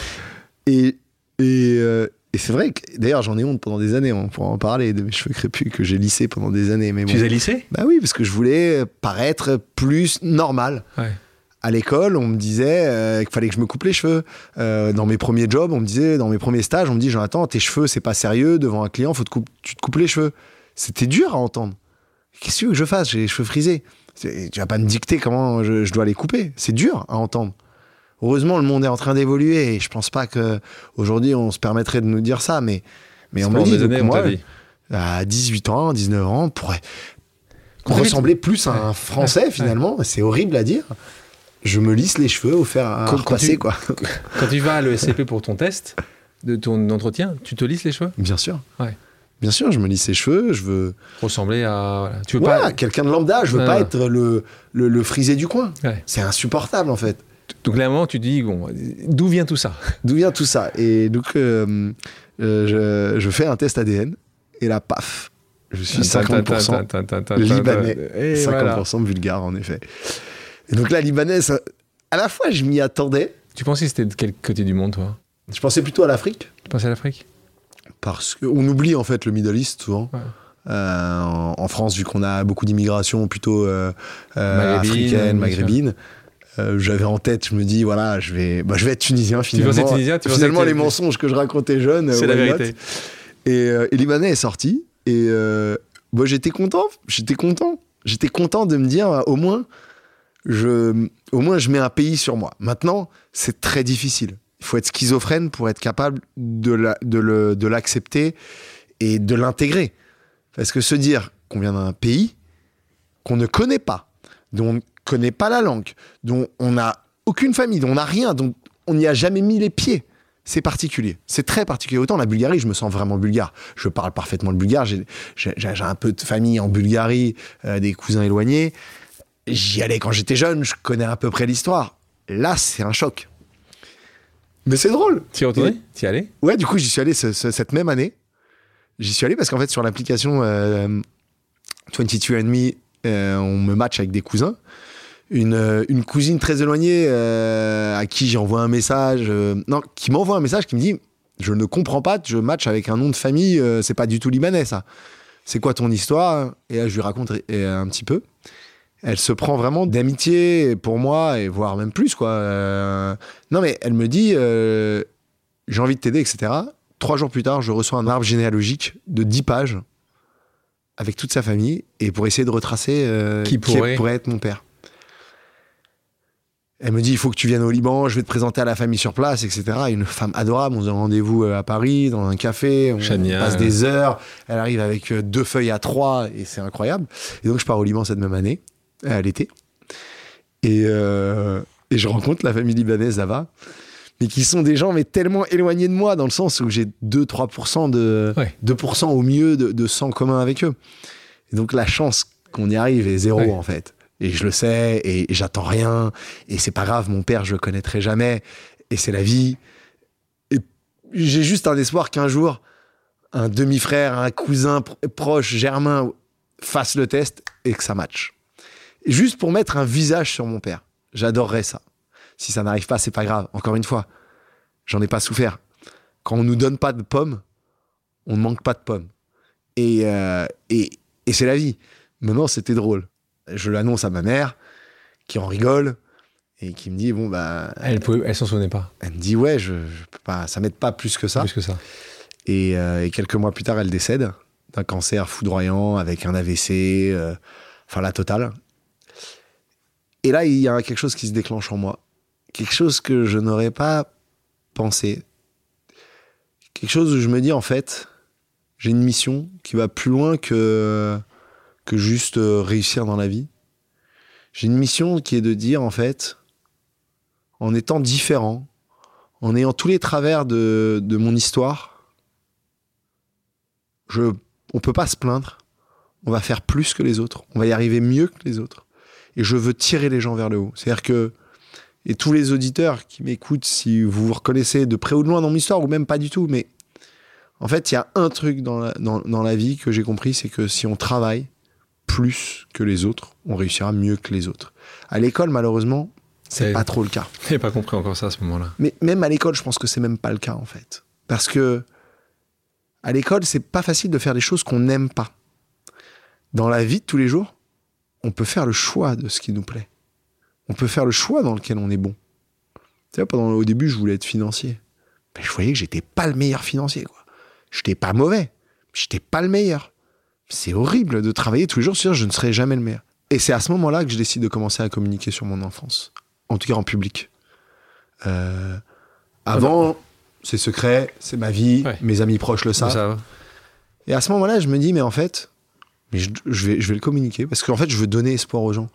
[LAUGHS] et et, euh, et c'est vrai que, d'ailleurs, j'en ai honte pendant des années, on pourra en parler, de mes cheveux crépus que j'ai lissés pendant des années. Mais bon. Tu les as lissés? Bah oui, parce que je voulais paraître plus normal. Ouais. À l'école, on me disait euh, qu'il fallait que je me coupe les cheveux. Euh, dans mes premiers jobs, on me disait, dans mes premiers stages, on me dit Jonathan, tes cheveux, c'est pas sérieux. Devant un client, faut te coupe- tu te coupes les cheveux. C'était dur à entendre. Qu'est-ce que tu veux que je fasse? J'ai les cheveux frisés. Tu vas pas me dicter comment je, je dois les couper. C'est dur à entendre. Heureusement, le monde est en train d'évoluer et je pense pas que aujourd'hui on se permettrait de nous dire ça, mais mais on me dit. années, moi, dit. à 18 ans, 19 ans, on pourrait ressembler plus à un. Français Ouais. finalement. C'est horrible à dire. Je me lisse les cheveux au fer à Quand- tu- quoi. [LAUGHS] Quand tu vas à l'ESCP pour ton test, de ton entretien, tu te lisses les cheveux? Bien sûr. Ouais. Bien sûr, je me lisse les cheveux, je veux. Ressembler à. voilà. Tu veux pas. quelqu'un de lambda, je veux pas être le, le, le frisé du coin. Ouais. C'est insupportable en fait. Donc là, à un moment, tu te dis, bon, d'où vient tout ça? D'où vient tout ça? Et donc, euh, euh, je, je fais un test ADN et là, paf, je suis 50% libanais, Et 50% voilà. bulgare en effet. Et donc là, libanais, ça- à la fois, je m'y attendais. Tu pensais que c'était de quel côté du monde, toi? Je pensais plutôt à l'Afrique Tu pensais à l'Afrique? Parce qu'on oublie en fait le Middle East souvent. Ouais. Euh, en, en France, vu qu'on a beaucoup d'immigration plutôt africaine, maghrébine, euh, j'avais en tête, je me dis, voilà, je vais, bah, je vais être tunisien finalement. pensais tunisien, tu finalement, les mensonges que je racontais jeune, C'est euh, la vérité. Et, euh, et Libanais est sorti. Et euh, bah, j'étais content. J'étais content. J'étais content de me dire, au moins, je, au moins, je mets un pays sur moi. Maintenant, c'est très difficile. Il faut être schizophrène pour être capable de la- de l'accepter et de l'intégrer. Parce que se dire qu'on vient d'un pays qu'on ne connaît pas, dont connaît pas la langue, dont on n'a aucune famille, dont on n'a rien, dont on n'y a jamais mis les pieds, c'est particulier. C'est très particulier. Autant la Bulgarie, je me sens vraiment bulgare. Je parle parfaitement le bulgare. J'ai un peu de famille en Bulgarie, euh, des cousins éloignés. J'y allais quand j'étais jeune, je connais à peu près l'histoire. Là, c'est un choc. Mais c'est drôle. Tu y es retourné? Tu y es allé? Ouais, du coup, j'y suis allé ce- ce- cette même année. J'y suis allé parce qu'en fait, sur l'application euh, 22andMe, euh, on me match avec des cousins. Une, euh, une cousine très éloignée euh, à qui j'envoie un message, euh, non, qui m'envoie un message qui me dit Je ne comprends pas, je match avec un nom de famille, c'est pas du tout libanais ça. C'est quoi ton histoire? Et là, je lui raconte un petit peu. Elle se prend vraiment d'amitié pour moi, et voire même plus, quoi. Euh, non, mais elle me dit euh, J'ai envie de t'aider, etc. Trois jours plus tard, je reçois un arbre généalogique de 10 pages avec toute sa famille, et pour essayer de retracer euh, Qui pourrait être mon père. Elle me dit, il faut que tu viennes au Liban, je vais te présenter à la famille sur place, etc. Une femme adorable, on se donne rendez-vous euh, à Paris, dans un café, on passe des heures. Elle arrive avec euh, deux feuilles à trois, et c'est incroyable. Et donc, je pars au Liban cette même année, à l'été. Et, euh, et je rencontre la famille libanaise là-bas, mais qui sont des gens mais tellement éloignés de moi, dans le sens où j'ai 2-3% de, Ouais. 2% au mieux de, de sang commun avec eux. Et donc, la chance qu'on y arrive est zéro, Ouais. en fait. Et je le sais, et, j'attends rien, et c'est pas grave, mon père, je le connaîtrai jamais, et c'est la vie. Et j'ai juste un espoir qu'un jour, un demi-frère, un cousin pr- proche, germain, fasse le test et que ça matche. Juste pour mettre un visage sur mon père. J'adorerais ça. Si ça n'arrive pas, c'est pas grave. Encore une fois, j'en ai pas souffert. Quand on nous donne pas de pommes, on ne manque pas de pommes. Et, euh, et, et c'est la vie. Maintenant, c'était drôle. Je l'annonce à ma mère, qui en rigole, et qui me dit, bon, bah, Elle pouvait, elle s'en souvenait pas. elle me dit, ouais, je, je peux pas, ça m'aide pas plus que ça. Plus que ça. Et, euh, et quelques mois plus tard, elle décède d'un cancer foudroyant avec un AVC, euh, enfin la totale. Et là, il y a quelque chose qui se déclenche en moi. Quelque chose que je n'aurais pas pensé. Quelque chose où je me dis, en fait, j'ai une mission qui va plus loin que, que juste euh, réussir dans la vie. J'ai une mission qui est de dire, en fait, en étant différent, en ayant tous les travers de, de mon histoire, je, on peut pas se plaindre. On va faire plus que les autres. On va y arriver mieux que les autres. Et je veux tirer les gens vers le haut. C'est-à-dire que, et tous les auditeurs qui m'écoutent, si vous vous reconnaissez de près ou de loin dans mon histoire, ou même pas du tout, mais en fait, il y a un truc dans dans la vie que j'ai compris, c'est que si on travaille plus que les autres, on réussira mieux que les autres. À l'école, malheureusement, c'est pas trop le cas. J'avais pas compris encore ça à ce moment-là. Mais même à l'école, je pense que c'est même pas le cas en fait. Parce que à l'école, c'est pas facile de faire des choses qu'on n'aime pas. Dans la vie de tous les jours, on peut faire le choix de ce qui nous plaît. On peut faire le choix dans lequel on est bon. Tu vois, pendant au début, je voulais être financier. Mais je voyais que j'étais pas le meilleur financier quoi. J'étais pas mauvais, j'étais pas le meilleur. C'est horrible de travailler tous les jours sur je ne serai jamais le meilleur. Et c'est à ce moment-là que je décide de commencer à communiquer sur mon enfance, en tout cas en public. Euh, avant, c'est secret, c'est ma vie, Ouais. mes amis proches le savent. Ça, Et à ce moment-là, je me dis, mais en fait, mais je, je vais, je vais le communiquer parce qu'en fait, je veux donner espoir aux gens.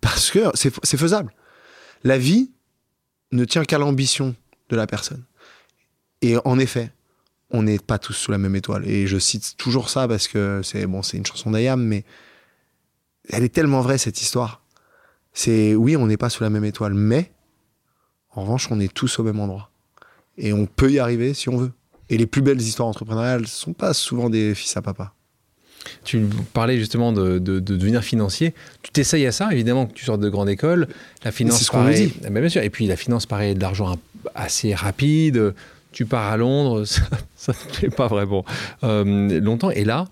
Parce que c'est faisable. La vie ne tient qu'à l'ambition de la personne. Et en effet, on n'est pas tous sous la même étoile. Et je cite toujours ça parce que c'est bon, c'est une chanson d'Ayam, mais elle est tellement vraie cette histoire. C'est oui, on n'est pas sous la même étoile, mais en revanche, on est tous au même endroit. Et on peut y arriver si on veut. Et les plus belles histoires entrepreneuriales sont pas souvent des fils à papa. Tu parlais justement de, de- de devenir financier. Tu t'essayes à ça, évidemment, que tu sortes de grande école. La finance c'est ce qu'on nous dit. Ah ben bien sûr. Et puis la finance paraît de l'argent assez rapide. Tu pars à Londres, [LAUGHS] ça ne plaît pas vraiment euh, longtemps. Et là,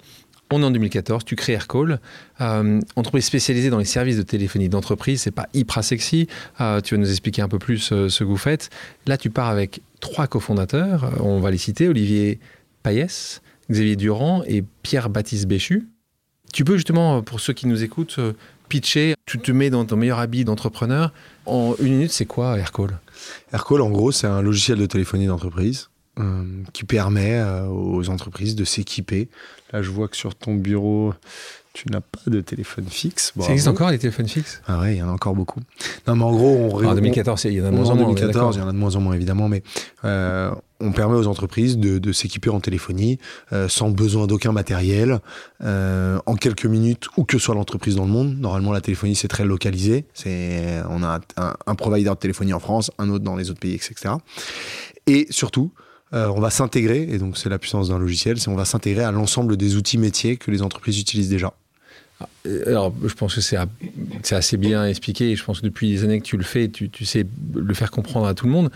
on est en 2014, tu crées Aircall, euh, entreprise spécialisée dans les services de téléphonie d'entreprise. C'est pas hyper sexy. Euh, tu vas nous expliquer un peu plus ce que vous faites. Là, tu pars avec trois cofondateurs. On va les citer Olivier Payès, Xavier Durand et Pierre-Baptiste Béchu. Tu peux justement, pour ceux qui nous écoutent, pitcher. Tu te mets dans ton meilleur habit d'entrepreneur. En une minute, c'est quoi Aircall? Aircall, en gros, c'est un logiciel de téléphonie d'entreprise euh, qui permet euh, aux entreprises de s'équiper. Là, je vois que sur ton bureau, tu n'as pas de téléphone fixe. Ça Bravo. existe encore les téléphones fixes? Ah ouais, il y en a encore beaucoup. Non, mais en gros, on, En on- 2014, il y en a de moins en moins. on est 2014, il y en a de moins en moins évidemment, mais euh, on permet aux entreprises de, de s'équiper en téléphonie euh, sans besoin d'aucun matériel, euh, en quelques minutes, où que soit l'entreprise dans le monde. Normalement, la téléphonie c'est très localisé. C'est, on a un, un provider de téléphonie en France, un autre dans les autres pays, etc. Et surtout, euh, on va s'intégrer, et donc c'est la puissance d'un logiciel, c'est on va s'intégrer à l'ensemble des outils métiers que les entreprises utilisent déjà. Euh, Alors, je pense que c'est assez bien expliqué. et Je pense que depuis des années que tu le fais, tu, sais le faire comprendre à tout le monde.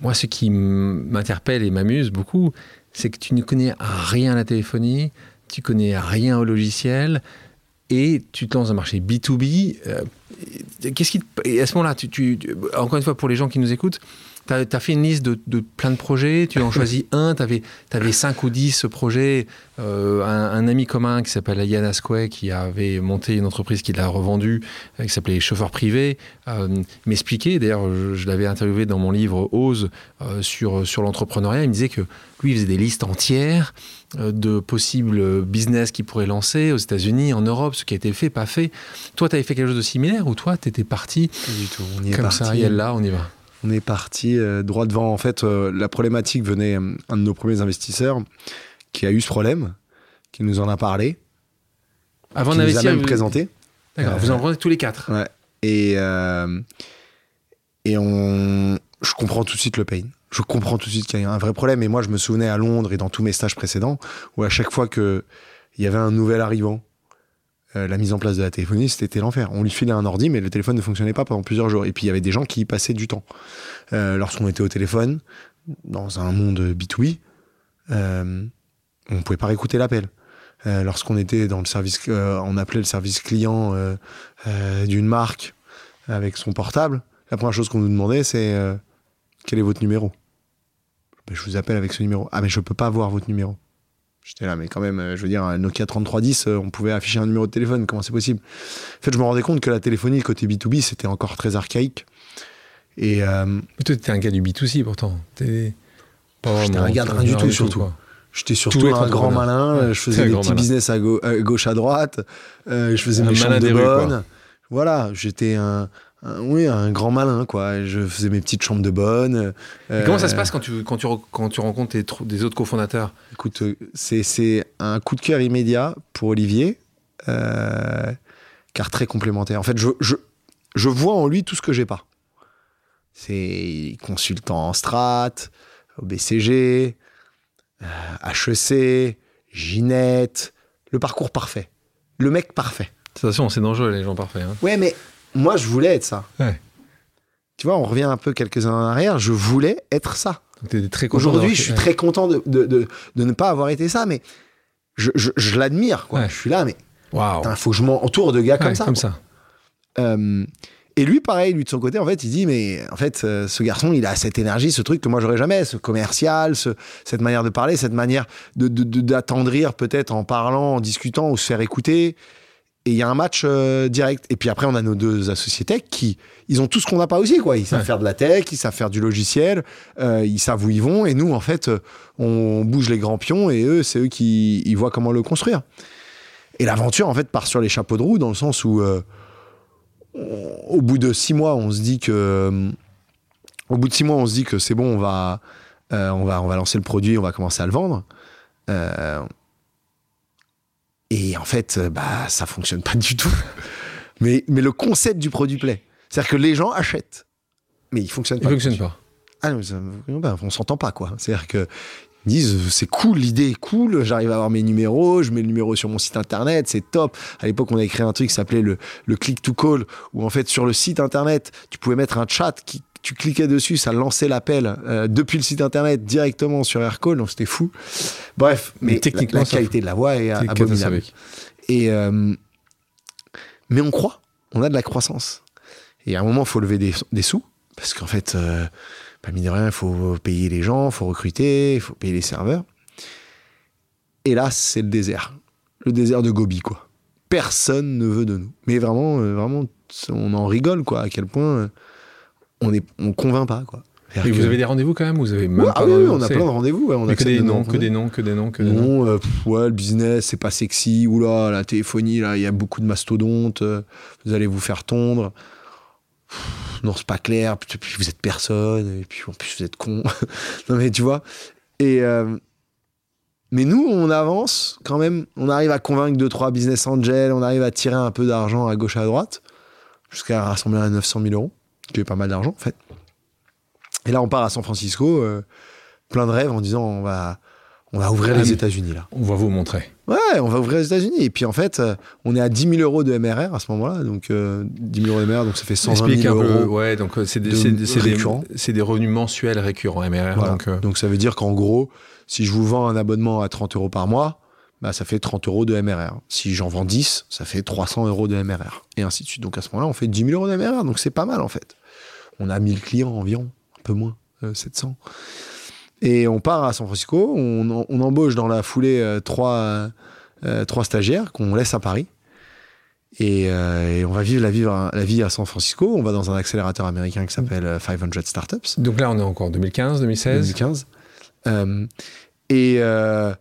Moi, ce qui m'interpelle et m'amuse beaucoup, c'est que tu ne connais rien à la téléphonie, tu connais rien au logiciel, et tu te lances dans un marché B2B. euh, Qu'est-ce qui et à ce moment-là, encore une fois, pour les gens qui nous écoutent, tu as, fait une liste de, de plein de projets, tu en choisis [COUGHS] un, tu avais, 5 ou 10 projets. Euh, un, un ami commun qui s'appelle Yann Asquet, qui avait monté une entreprise qu'il a revendue, euh, qui s'appelait Chauffeur Privé, euh, m'expliquait, d'ailleurs je, je l'avais interviewé dans mon livre Ose sur, sur l'entrepreneuriat, il me disait que lui il faisait des listes entières de possibles business qu'il pourrait lancer aux États-Unis, en Europe, ce qui a été fait, pas fait. Toi, tu avais fait quelque chose de similaire ou toi, tu étais parti Pas du tout. On y est comme parti. ça, et là, on y va? On est parti euh, droit devant. En fait, euh, la problématique venait euh, un de nos premiers investisseurs qui a eu ce problème, qui nous en a parlé, Avant qui nous a d'investir, même vous- présenté. D'accord, Euh, vous en prenez tous les quatre. Ouais. Et, et on, je comprends tout de suite le pain. Je comprends tout de suite qu'il y a un vrai problème. Et moi, je me souvenais à Londres et dans tous mes stages précédents, où à chaque fois qu'il y avait un nouvel arrivant, euh, la mise en place de la téléphonie, c'était l'enfer. On lui filait un ordi, mais le téléphone ne fonctionnait pas pendant plusieurs jours. Et puis, il y avait des gens qui y passaient du temps. Euh, Lorsqu'on était au téléphone, dans un monde B2B, euh, on ne pouvait pas réécouter l'appel. Lorsqu'on était dans le service, on appelait le service client d'une marque avec son portable, la première chose qu'on nous demandait, c'est quel est votre numéro? Ben, Je vous appelle avec ce numéro. Ah, mais je peux pas avoir votre numéro. J'étais là, mais quand même, euh, je veux dire, un Nokia 3310, euh, on pouvait afficher un numéro de téléphone. Comment c'est possible? En fait, je me rendais compte que la téléphonie côté B2B, c'était encore très archaïque. Et euh, Toi, t'es un gars du B2C pourtant. T'es pas J'étais un gars de rien du tout, surtout. quoi. J'étais Tout surtout un grand malin. Ouais, euh, Je faisais des petits malin. business à, gauche, à droite. euh, je faisais Un mes chambres de quoi. bonne. Voilà, j'étais un, un- oui, un grand malin, quoi. Je faisais mes petites chambres de bonne. Et Comment ça se Euh, passe quand tu, quand tu, quand tu rencontres tes des autres cofondateurs? Écoute, euh, c'est, c'est un coup de cœur immédiat pour Olivier, euh, car très complémentaire. En fait, je, je, je vois en lui tout ce que j'ai pas. C'est consultant en strat, au BCG, euh, HEC, Ginette, le parcours parfait. Le mec parfait. De toute façon, c'est dangereux, les gens parfaits. hein. Ouais, mais moi, je voulais être ça. Ouais. Tu vois, on revient un peu quelques années en arrière. Je voulais être ça. Aujourd'hui, je suis très content de, de, de, de ne pas avoir été ça, mais je, je, je l'admire. quoi. Ouais. Je suis là, mais il faut que je m'entoure de gars comme ça. Comme quoi. ça. Euh, Et lui, pareil, lui de son côté, en fait, il dit, mais en fait, euh, ce garçon, il a cette énergie, ce truc que moi, j'aurais jamais, ce commercial, ce, cette manière de parler, cette manière de- d'attendrir peut-être en parlant, en discutant ou se faire écouter. Et il y a un match euh, direct. Et puis après, on a nos deux associés tech qui, ils ont tout ce qu'on n'a pas aussi, quoi. Ils savent Ouais. faire de la tech, ils savent faire du logiciel, euh, ils savent où ils vont. Et nous, en fait, euh, on bouge les grands pions et eux, c'est eux qui ils voient comment le construire. Et l'aventure, en fait, part sur les chapeaux de roue dans le sens où, euh, au bout de six mois, on se dit que, au bout de six mois, on se dit que c'est bon, on va, on va, on va lancer le produit, on va commencer à le vendre. Et en fait, euh, bah, ça fonctionne pas [LAUGHS] du tout. mais, mais le concept du produit plaît. C'est-à-dire que les gens achètent, mais il fonctionne Il pas. fonctionne pas. Ah, non, ça- ben, on s'entend pas, quoi. C'est-à-dire que ils disent c'est cool, l'idée est cool, j'arrive à avoir mes numéros, je mets le numéro sur mon site internet, c'est top. À l'époque, on avait créé un truc qui s'appelait le, le click to call, où en fait, sur le site internet, tu pouvais mettre un chat qui tu cliquais dessus, ça lançait l'appel euh, depuis le site internet directement sur Aircall, donc c'était fou. Bref, mais, Mais techniquement, la, qualité de la voix est abominable. Et euh, mais on croit, on a de la croissance. Et à un moment, il faut lever des, des sous, parce qu'en fait, euh, pas mine de rien, il faut payer les gens, il faut recruter, il faut payer les serveurs. Et là, c'est le désert. Le désert de Gobi, quoi. Personne ne veut de nous. Mais vraiment, euh, vraiment, on en rigole, quoi, à quel point on est, on convainc pas, quoi. Et vous avez des rendez-vous quand même ou Vous avez même Ouais, ah oui, on a plein de rendez-vous. ouais, on Mais que des noms, que des noms, que des noms, que des noms. Non, euh, pff, ouais, le business, c'est pas sexy. Oula, la téléphonie, là, il y a beaucoup de mastodontes. euh, vous allez vous faire tondre. Pff, non, c'est pas clair. Puis, puis vous êtes personne. Et puis en plus, vous êtes con. [LAUGHS] non, mais tu vois. Et. euh, mais nous, on avance quand même. On arrive à convaincre deux, trois business angels. On arrive à tirer un peu d'argent à gauche, à droite. Jusqu'à rassembler à 900 000 euros. Qui est pas mal d'argent, en fait. Et là, on part à San Francisco. euh, plein de rêves en disant on va, on va ouvrir les États-Unis, là. On va vous montrer. Ouais, on va ouvrir les États-Unis. Et puis en fait, euh, on est à 10 000 euros de MRR à ce moment-là. Donc euh, 10 000 euros de MRR, donc ça fait 120 Explique 000 un peu. euros. Ouais, donc euh, c'est des, de des, revenus mensuels récurrents MRR. Voilà. Donc, euh, Donc ça veut dire qu'en gros, si je vous vends un abonnement à 30 euros par mois, bah, ça fait 30 euros de MRR. Si j'en vends 10, ça fait 300 euros de MRR. Et ainsi de suite. Donc à ce moment-là, on fait 10 000 euros de MRR. Donc c'est pas mal en fait. On a 1000 clients environ, un peu moins, euh, 700. Et on part à San Francisco, on, embauche dans la foulée euh, trois, euh, trois stagiaires qu'on laisse à Paris. Et, euh, et on va vivre la, vivre la vie à San Francisco. On va dans un accélérateur américain qui s'appelle euh, 500 Startups. donc là, on est encore en 2015, 2016. 2015. Euh, et, euh,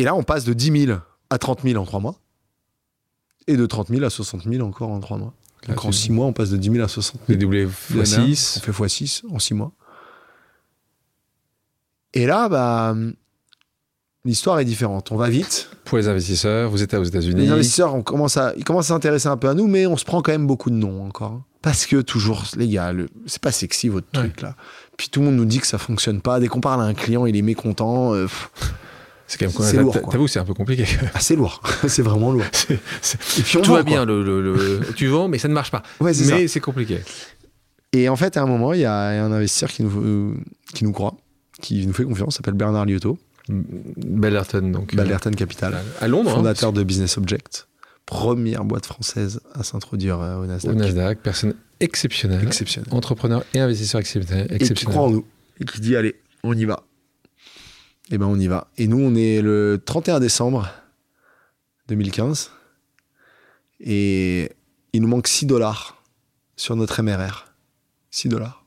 et là, on passe de 10 000 à 30 000 en 3 mois. Et de 30 000 à 60 000 encore en 3 mois. Là, Donc en 6 mois, on passe de 10 000 à 60 Vous 000. doublé de x6. MRR. On fait x6 en 6 mois. Et là, bah, l'histoire est différente. On va vite. Pour les investisseurs, vous êtes aux États-Unis. Les investisseurs on commence à, ils commencent à s'intéresser un peu à nous, mais on se prend quand même beaucoup de noms encore. hein. Parce que toujours, les gars, le- c'est pas sexy votre Ouais. truc là. Puis tout le monde nous dit que ça fonctionne pas. Dès qu'on parle à un client, il est mécontent. euh, C'est quand même t'as- lourd, t'as- quoi. T'avoue, c'est un peu compliqué. [LAUGHS] ah, c'est lourd. [LAUGHS] c'est vraiment lourd. Et puis on Tout vend, va quoi. bien, le, le- le- [LAUGHS] tu vends, mais ça ne marche pas. Ouais, c'est mais c'est compliqué. Et en fait, à un moment, il y a un investisseur qui nous, qui nous croit, qui nous fait confiance, s'appelle Bernard Liotto, Ballerton, donc. Ballerton Capital, euh, à Londres. hein, fondateur de Business Object, première boîte française à s'introduire euh, au au Nasdaq. Nasdaq, personne exceptionnelle. Exceptionnel. Entrepreneur et investisseur exceptionnel. Et qui croit en nous. Et qui dit, allez, on y va. Et ben, on y va. Et nous, on est le 31 décembre 2015. Et il nous manque 6 dollars sur notre MRR. 6 dollars.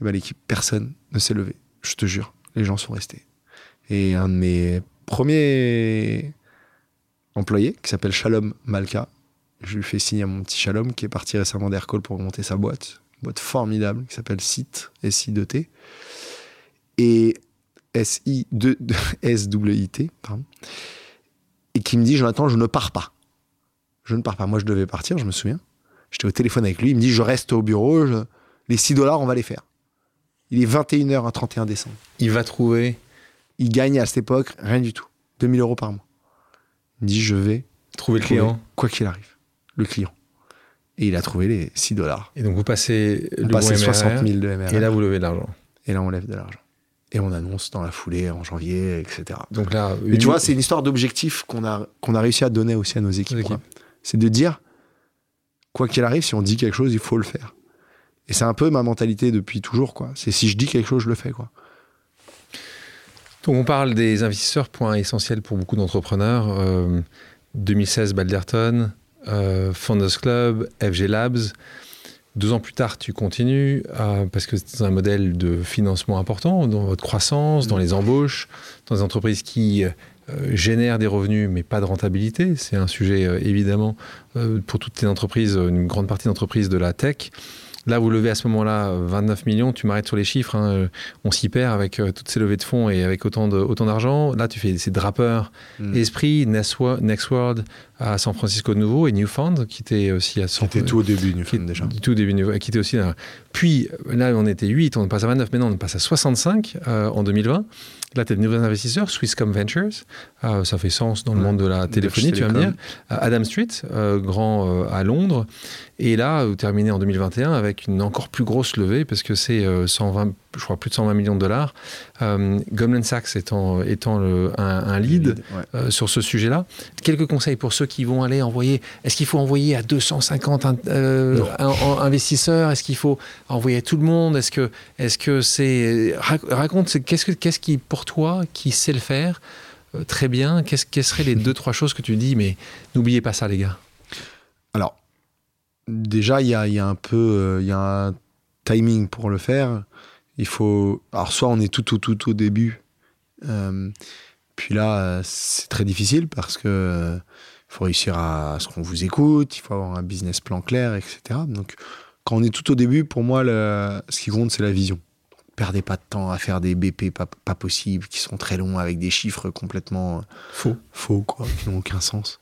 Et ben, l'équipe, personne ne s'est levé. Je te jure. Les gens sont restés. Et un de mes premiers employés, qui s'appelle Shalom Malka, je lui fais signer à mon petit Shalom, qui est parti récemment d'Aircall pour monter sa boîte. Une boîte formidable qui s'appelle SIT, S-I-2-T. Et S-I-2, S-W-I-T, pardon. Et qui me dit, Jonathan, je ne pars pas. Je ne pars pas. Moi, je devais partir, je me souviens. J'étais au téléphone avec lui. Il me dit, je reste au bureau. je- Les 6 dollars, on va les faire. Il est 21h à 31 décembre. Il va trouver, Il gagne à cette époque rien du tout. 2000 euros par mois. Il me dit, je vais trouver le client. quoi qu'il arrive, le client. Et il a trouvé les 6 dollars. Et donc, vous passez On le passait bon MRR, 60 000 de MRR. Et là, vous levez de l'argent. Et là, on lève de l'argent. Et on annonce dans la foulée en janvier, etc. Donc là, Mais tu vois, c'est une histoire d'objectif qu'on a, qu'on a réussi à donner aussi à nos équipes. C'est de dire quoi qu'il arrive, si on dit quelque chose, il faut le faire. Et c'est un peu ma mentalité depuis toujours, quoi. C'est si je dis quelque chose, je le fais, quoi. Donc on parle des investisseurs, point essentiel pour beaucoup d'entrepreneurs. 2016, euh, Balderton, euh, Founders Club, FG Labs. Deux ans plus tard, tu continues euh, parce que c'est un modèle de financement important dans votre croissance, dans les embauches, dans des entreprises qui génèrent des revenus mais pas de rentabilité. C'est un sujet évidemment pour toutes les entreprises, une grande partie d'entreprises de la tech. Là, vous levez à ce moment-là 29 millions, tu m'arrêtes sur les chiffres, hein, on s'y perd avec euh, toutes ces levées de fonds et avec autant d'argent. Là, tu fais ces drappeurs, mm. Esprit, Next World à San Francisco de nouveau et Newfound qui était aussi à San Francisco. Qui était tout au début, Newfound déjà. Tout au début, qui était aussi là. Puis là, on était 8, on passe à 29, maintenant on passe à 65 euh, en 2020. Là, tu as de nouveaux investisseurs, Swisscom Ventures, euh, ça fait sens dans le monde de la téléphonie, tu vas me dire. Adam Street, grand à Londres. Et là, vous terminez en 2021 avec une encore plus grosse levée, parce que c'est 120, je crois, plus de 120 millions de dollars. Euh, Goldman Sachs étant, étant le, un, lead, euh, sur ce sujet-là. Quelques conseils pour ceux qui vont aller envoyer. Est-ce qu'il faut envoyer à 250 euh, investisseurs? Est-ce qu'il faut envoyer à tout le monde? Est-ce que est-ce que c'est raconte qu'est-ce que qu'est-ce qui pour toi qui sait le faire très bien? Qu'est-ce quelles seraient les deux trois choses que tu dis Mais n'oubliez pas ça, les gars. Alors déjà, il y a, un peu, il y a un timing pour le faire. Il faut, alors soit on est tout au tout, au début, euh, puis là euh, c'est très difficile parce que faut réussir à, ce qu'on vous écoute, il faut avoir un business plan clair, etc. Donc quand on est tout au début, pour moi, ce qui compte c'est la vision. perdez pas de temps à faire des BP pas, pas possibles, qui sont très longs avec des chiffres complètement faux, faux quoi, qui n'ont aucun sens.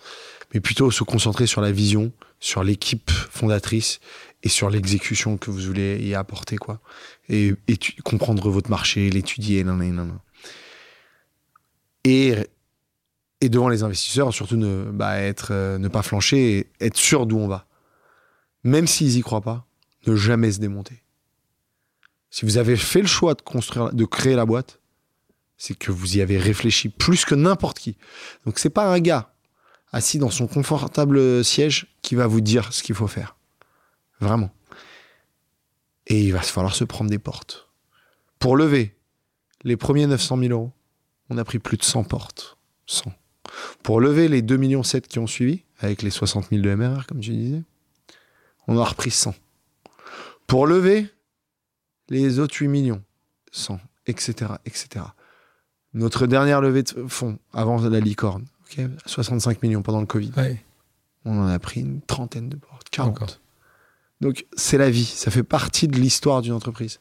Mais plutôt se concentrer sur la vision, sur l'équipe fondatrice et sur l'exécution que vous voulez y apporter, quoi. Et, comprendre votre marché, l'étudier, nan, nan, nan. Et, et devant les investisseurs, surtout ne, bah, euh, ne pas flancher et être sûr d'où on va. Même s'ils y croient pas, ne jamais se démonter. Si vous avez fait le choix de construire, de créer la boîte, c'est que vous y avez réfléchi plus que n'importe qui. Donc c'est pas un gars assis dans son confortable siège qui va vous dire ce qu'il faut faire. Vraiment. Et il va falloir se prendre des portes. Pour lever les premiers 900 000 euros, on a pris plus de 100 portes. 100. Pour lever les 2,7 millions qui ont suivi, avec les 60 000 de MRR, comme je disais, on a repris 100. Pour lever les autres 8 millions, 100, etc., etc. Notre dernière levée de fonds avant la licorne, 65 millions pendant le Covid. On en a pris une trentaine de portes, 40. Donc c'est la vie, ça fait partie de l'histoire d'une entreprise.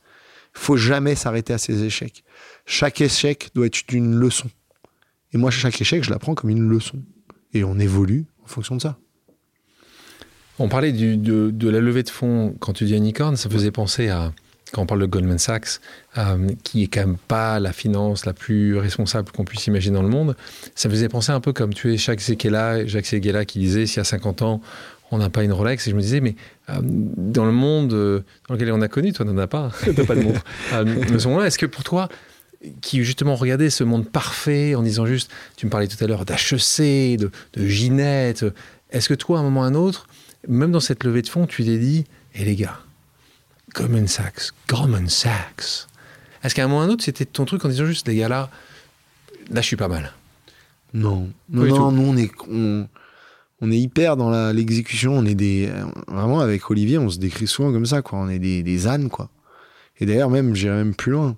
Il faut jamais s'arrêter à ses échecs. Chaque échec doit être une leçon. Et moi, chaque échec, je l'apprends comme une leçon. Et on évolue en fonction de ça. On parlait de, la levée de fonds quand tu dis unicorn, ça faisait penser à quand on parle de Goldman Sachs, euh, qui est quand même pas la finance la plus responsable qu'on puisse imaginer dans le monde, ça faisait penser un peu comme tu es Jacques Seguela qui disait s'il y a 50 ans, on n'a pas une Rolex. Et je me disais, mais euh, dans le monde euh, dans lequel on a connu, toi, n'en as pas, [LAUGHS] n'as pas de montre. [LAUGHS] à ce moment-là, est-ce que pour toi, qui justement regardait ce monde parfait en disant juste, tu me parlais tout à l'heure d'HEC, de, de Ginette, est-ce que toi, à un moment ou à un autre, même dans cette levée de fonds, tu t'es dit, hé eh, les gars, Goldman Sachs, Goldman Sachs. Est-ce qu'à un moment ou un autre, c'était ton truc en disant juste, les gars, là, là, je suis pas mal? Non. Non, non, nous, on est, on, est hyper dans l'exécution. On est des. Vraiment, avec Olivier, on se décrit souvent comme ça, quoi. On est des, des ânes, quoi. Et d'ailleurs, même, j'irai même plus loin.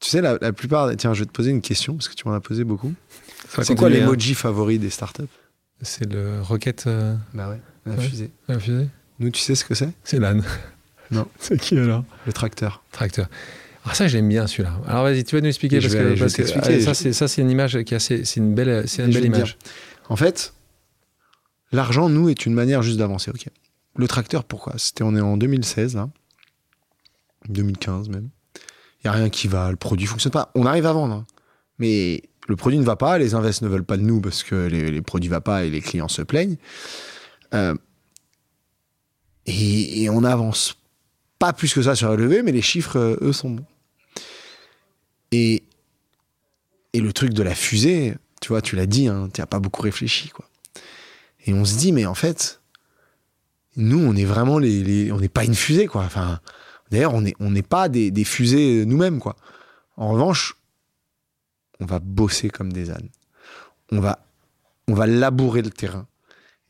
Tu sais, la, plupart. Tiens, je vais te poser une question, parce que tu m'en as posé beaucoup. C'est quoi l'emoji favori des startups? C'est le rocket. Euh, bah ouais, la fusée. La fusée. Nous, tu sais ce que c'est? C'est l'âne. Non. [LAUGHS] C'est qui alors? Le tracteur. Tracteur. Alors ah, ça, j'aime bien celui-là. Alors vas-y, tu vas nous expliquer parce, que, ça, c'est une image qui assez, c'est une belle, c'est une belle image. En fait, l'argent, nous, est une manière juste d'avancer. Ok. Le tracteur, pourquoi? C'était, on est en 2016 là, 2015 même. Il y a rien qui va, le produit fonctionne pas. On arrive à vendre, hein. mais le produit ne va pas. Les invests ne veulent pas de nous parce que les, les produits ne vont pas et les clients se plaignent. Euh, et, et on avance pas plus que ça sur la levée, mais les chiffres, euh, eux, sont bons. Et, et le truc de la fusée, tu vois, tu l'as dit, hein, tu n'as pas beaucoup réfléchi, quoi. Et on se dit, mais en fait, Nous, on est vraiment les, on n'est pas une fusée, quoi. D'ailleurs, on n'est pas des, fusées nous-mêmes, quoi. En revanche, on va bosser comme des ânes. On va, on va labourer le terrain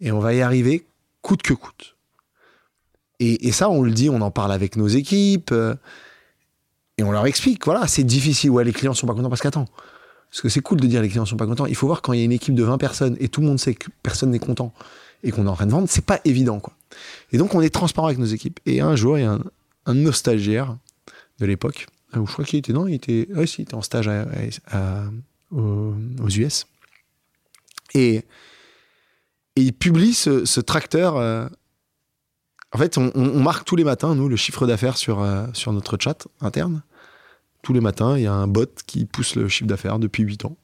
et on va y arriver coûte que coûte. Et, et ça, on le dit, on en parle avec nos équipes euh, et on leur explique. Voilà, c'est difficile. Les clients sont pas contents parce qu'attends. Parce que c'est cool de dire les clients sont pas contents. Il faut voir quand il y a une équipe de 20 personnes et tout le monde sait que personne n'est content et qu'on est en train de vendre, c'est pas évident, quoi. Et donc, on est transparent avec nos équipes. Et un jour, il y a un, un de l'époque, euh, je crois qu'il était, il était, il était en stage aux, US. Et, il publie ce, tracteur. euh, en fait, on marque tous les matins, nous, le chiffre d'affaires sur, euh, sur notre chat interne. Tous les matins, il y a un bot qui pousse le chiffre d'affaires depuis 8 ans.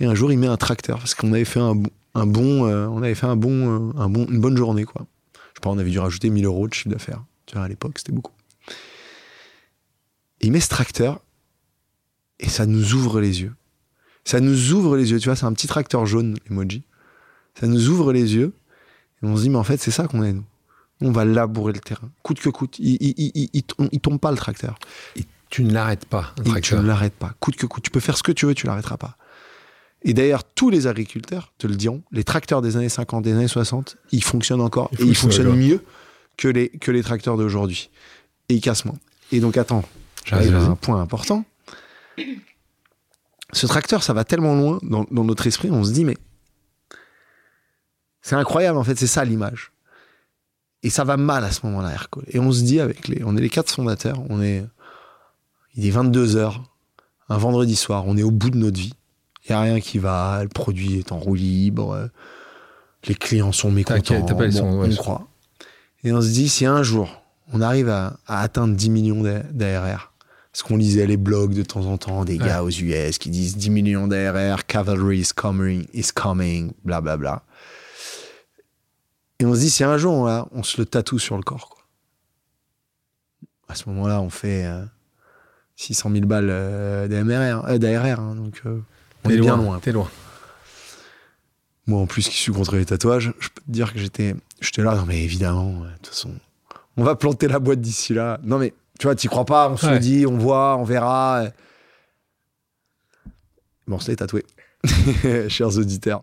Et un jour, il met un tracteur parce qu'on avait fait un, bon- euh, on avait fait un bon, euh, un bon, une bonne journée, quoi. Je pas, on avait dû rajouter 1000 euros de chiffre d'affaires. Tu vois, à l'époque, c'était beaucoup. Et il met ce tracteur et ça nous ouvre les yeux. Ça nous ouvre les yeux. Tu vois, c'est un petit tracteur jaune, emoji. Ça nous ouvre les yeux et on se dit, mais en fait, c'est ça qu'on est, nous. On va labourer le terrain, coûte que coûte. Il, il tombe pas le tracteur. Tu ne l'arrêtes pas, un Et tu ne l'arrêtes pas, coûte que coûte. Tu peux faire ce que tu veux, tu l'arrêteras pas. Et d'ailleurs, tous les agriculteurs te le diront, les tracteurs des années 50, des années 60, ils fonctionnent encore. Et ils fonctionnent mieux que les, que les tracteurs d'aujourd'hui. Et ils cassent moins. Et donc, attends, j'arrive à un point important. Ce tracteur, ça va tellement loin dans, dans notre esprit, on se dit, mais c'est incroyable, en fait, c'est ça l'image. Et ça va mal à ce moment-là, Aircall. Et on se dit, avec les, on est les quatre fondateurs, on est, il est 22 heures, un vendredi soir, on est au bout de notre vie. Il n'y a rien qui va, le produit est en roue libre, euh, les clients sont mécontents, pas le bon, son, ouais. on croit. Et on se dit, si un jour, on arrive à, à atteindre 10 millions d'a- d'ARR, parce qu'on lisait les blogs de temps en temps, des Ouais. gars aux US qui disent 10 millions d'ARR, cavalry is coming, is coming, blablabla. Bla, bla. Et on se dit, si un jour, on, on se le tatoue sur le corps, quoi. À ce moment-là, on fait euh, 600 000 balles euh, d'AMRR, euh, d'ARR, hein, donc euh, on est bien loin. T'es loin. Moi, en plus, qui suis contre les tatouages, je peux te dire que j'étais, là. Non, mais évidemment, euh, de toute façon, on va planter la boîte d'ici là. Non, mais tu vois, t'y crois pas. On se Ouais. le dit, on voit, on verra. euh. Bon, l'est tatoué, [LAUGHS] chers auditeurs.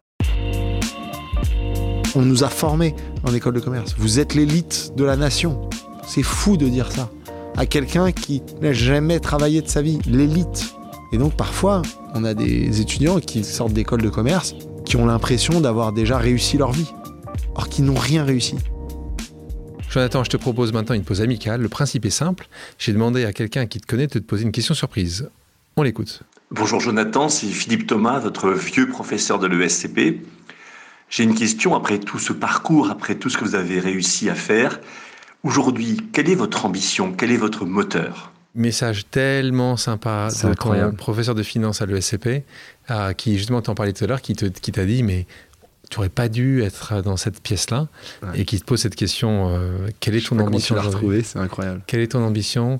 On nous a formés en école de commerce. Vous êtes l'élite de la nation. C'est fou de dire ça à quelqu'un qui n'a jamais travaillé de sa vie. L'élite. Et donc, parfois, on a des étudiants qui sortent d'école de commerce qui ont l'impression d'avoir déjà réussi leur vie, or qu'ils n'ont rien réussi. Jonathan, je te propose maintenant une pause amicale. Le principe est simple. J'ai demandé à quelqu'un qui te connaît de te poser une question surprise. On l'écoute. Bonjour Jonathan, c'est Philippe Thomas, votre vieux professeur de l'ESCP. J'ai une question après tout ce parcours, après tout ce que vous avez réussi à faire. Aujourd'hui, quelle est votre ambition? Quel est votre moteur? Message tellement sympa C'est de ton incroyable. professeur de finance à l'ESCP, euh, qui justement t'en parlait tout à l'heure, qui t'a dit, mais tu aurais pas dû être dans cette pièce-là, Ouais. et qui te pose cette question, euh, quelle est Je sais ton pas ambition tu l'as c'est incroyable. Quelle est ton ambition?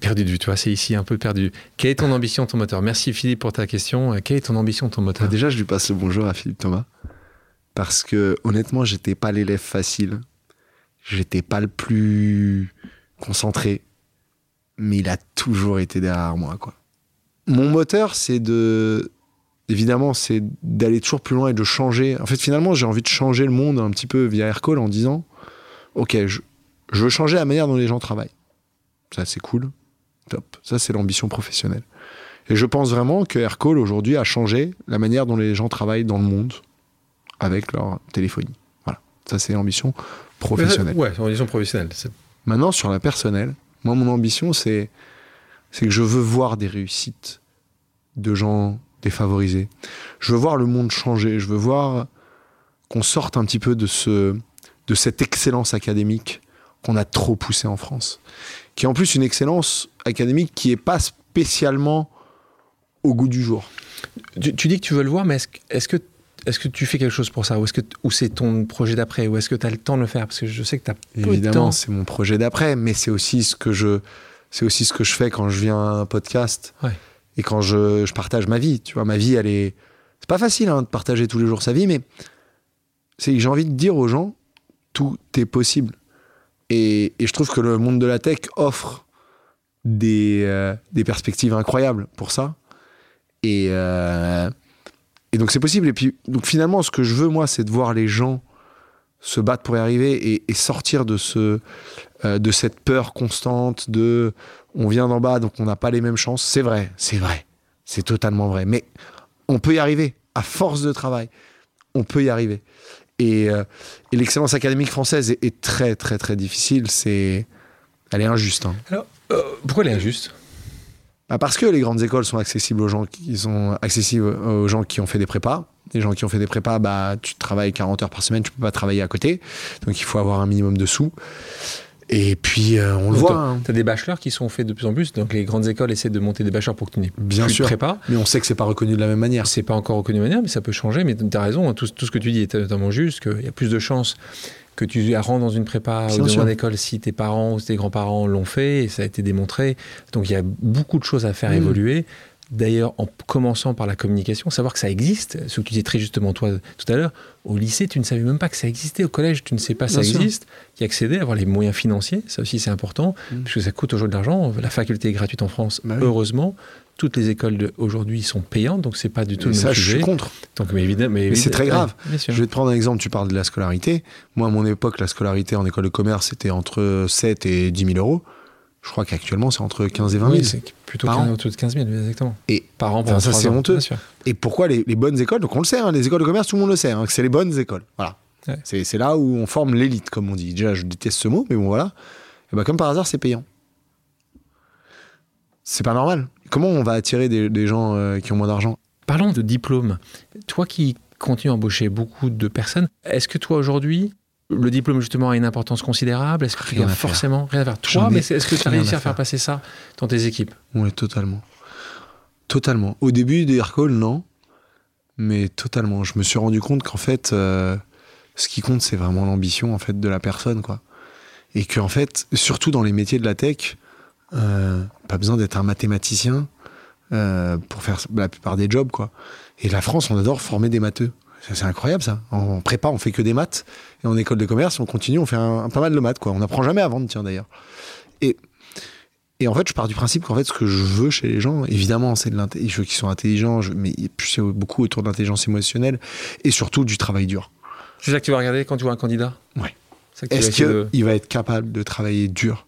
Perdu de vue, tu vois, c'est ici un peu perdu. Quelle est ton [LAUGHS] ambition, ton moteur? Merci Philippe pour ta question. Euh, Quelle est ton ambition, ton moteur? Déjà, je lui passe le bonjour à Philippe Thomas, parce que honnêtement, j'étais pas l'élève facile, j'étais pas le plus concentré, mais il a toujours été derrière moi, quoi. Mon moteur, c'est de, évidemment, c'est d'aller toujours plus loin et de changer. En fait, finalement, j'ai envie de changer le monde un petit peu via Aircall en disant, ok, je, je veux changer la manière dont les gens travaillent. Ça, c'est cool, top. Ça, c'est l'ambition professionnelle. Et je pense vraiment que Aircall aujourd'hui a changé la manière dont les gens travaillent dans le monde avec leur téléphonie. Voilà, ça c'est l'ambition professionnelle. Ouais, ton ambition professionnelle. Maintenant sur la personnelle, moi mon ambition c'est que je veux voir des réussites de gens défavorisés. Je veux voir le monde changer. Je veux voir qu'on sorte un petit peu de ce de cette excellence académique qu'on a trop poussée en France, qui est en plus une excellence académique qui est pas spécialement au goût du jour. Tu, tu dis que tu veux le voir, mais est-ce que, est-ce que tu fais quelque chose pour ça? Ou, est-ce que, ou c'est ton projet d'après? Ou est-ce que tu as le temps de le faire? Parce que je sais que tu as peu Évidemment, c'est mon projet d'après, mais c'est aussi ce que je, c'est aussi ce que je fais quand je viens à un podcast Ouais. et quand je, je partage ma vie. Tu vois, ma vie, elle est, c'est pas facile hein, de partager tous les jours sa vie, mais c'est que j'ai envie de dire aux gens tout est possible. Et, et je trouve que le monde de la tech offre des, euh, des perspectives incroyables pour ça. Et, euh, et donc c'est possible. Et puis donc finalement, ce que je veux moi, c'est de voir les gens se battre pour y arriver et, sortir de ce euh, de cette peur constante de on vient d'en bas donc on n'a pas les mêmes chances. C'est vrai, c'est vrai, c'est totalement vrai. Mais on peut y arriver à force de travail. On peut y arriver. Et, euh, l'excellence académique française est, est, très très très difficile. C'est elle est injuste. Hein. Alors euh, pourquoi elle est injuste? Bah parce que les grandes écoles sont accessibles aux gens qui sont accessibles aux gens qui ont fait des prépas. Les gens qui ont fait des prépas, bah, tu travailles 40 heures par semaine, tu peux pas travailler à côté. Donc il faut avoir un minimum de sous. Et puis, euh, on le voit. Hein. Tu as des bachelors qui sont faits de plus en plus. Donc, les grandes écoles essaient de monter des bachelors pour que tu n'aies Bien plus sûr. de prépa. Mais on sait que c'est pas reconnu de la même manière. C'est pas encore reconnu de la même manière, mais ça peut changer. Mais tu as raison, hein, tout, tout, ce que tu dis est notamment juste, qu'il y a plus de chances que tu rentres dans une prépa ou dans une école si tes parents ou tes grands-parents l'ont fait, et ça a été démontré. Donc, il y a beaucoup de choses à faire Mm. évoluer. D'ailleurs, en commençant par la communication, savoir que ça existe, ce que tu disais très justement toi tout à l'heure, au lycée, tu ne savais même pas que ça existait, au collège, tu ne sais pas que ça sûr. existe, y accéder, avoir les moyens financiers, ça aussi c'est important, Mm. parce que ça coûte aujourd'hui de l'argent, la faculté est gratuite en France, Bah oui. Toutes les écoles aujourd'hui sont payantes, donc c'est pas du tout Et le ça, même je suis contre. Donc, mais évidemment, mais, Mais c'est très grave. ouais. Je vais te prendre un exemple. Tu parles de la scolarité. Moi, à mon époque, la scolarité en école de commerce, c'était entre 7 et 10 000 euros. Je crois qu'actuellement, c'est entre 15 et 20 000. Oui, c'est plutôt Par 15, an. autour de 15 000, exactement. Et Par an, pendant ça, c'est honteux. Et pourquoi les, les bonnes écoles Donc on le sait, hein, les écoles de commerce, tout le monde le sait, hein, que c'est les bonnes écoles. Voilà. Ouais. C'est c'est là où on forme l'élite, comme on dit. Déjà, je déteste ce mot, mais bon, voilà. Et bah, comme par hasard, c'est payant. C'est pas normal. Comment on va attirer des, des gens euh, qui ont moins d'argent? Parlons de diplôme. Toi qui continues à embaucher beaucoup de personnes, est-ce que toi aujourd'hui, le diplôme justement a une importance considérable? Est-ce que tu dois faire. forcément rien à faire? Toi, ai mais est-ce que tu as réussi à à faire passer ça dans tes équipes? Oui, totalement. Totalement. Au début des Aircall, non. Mais totalement. Je me suis rendu compte qu'en fait, euh, ce qui compte, c'est vraiment l'ambition en fait, de la personne. quoi. Et qu'en fait, surtout dans les métiers de la tech, pas besoin d'être un mathématicien euh, pour faire la plupart des jobs. quoi. Et la France, on adore former des matheux. C'est incroyable ça. En prépa, on fait que des maths. Et en école de commerce, on continue, on fait un, un- pas mal de maths. Quoi. On n'apprend jamais à vendre, tiens d'ailleurs. Et et en fait, je pars du principe qu'en fait, ce que je veux chez les gens, évidemment, c'est de l'intelligence. Je veux qu'ils soient intelligents, je- mais c'est beaucoup autour de l'intelligence émotionnelle et surtout du travail dur. C'est ça que tu vas regarder quand tu vois un candidat? Vas Est-ce de- qu'il va être capable de travailler dur?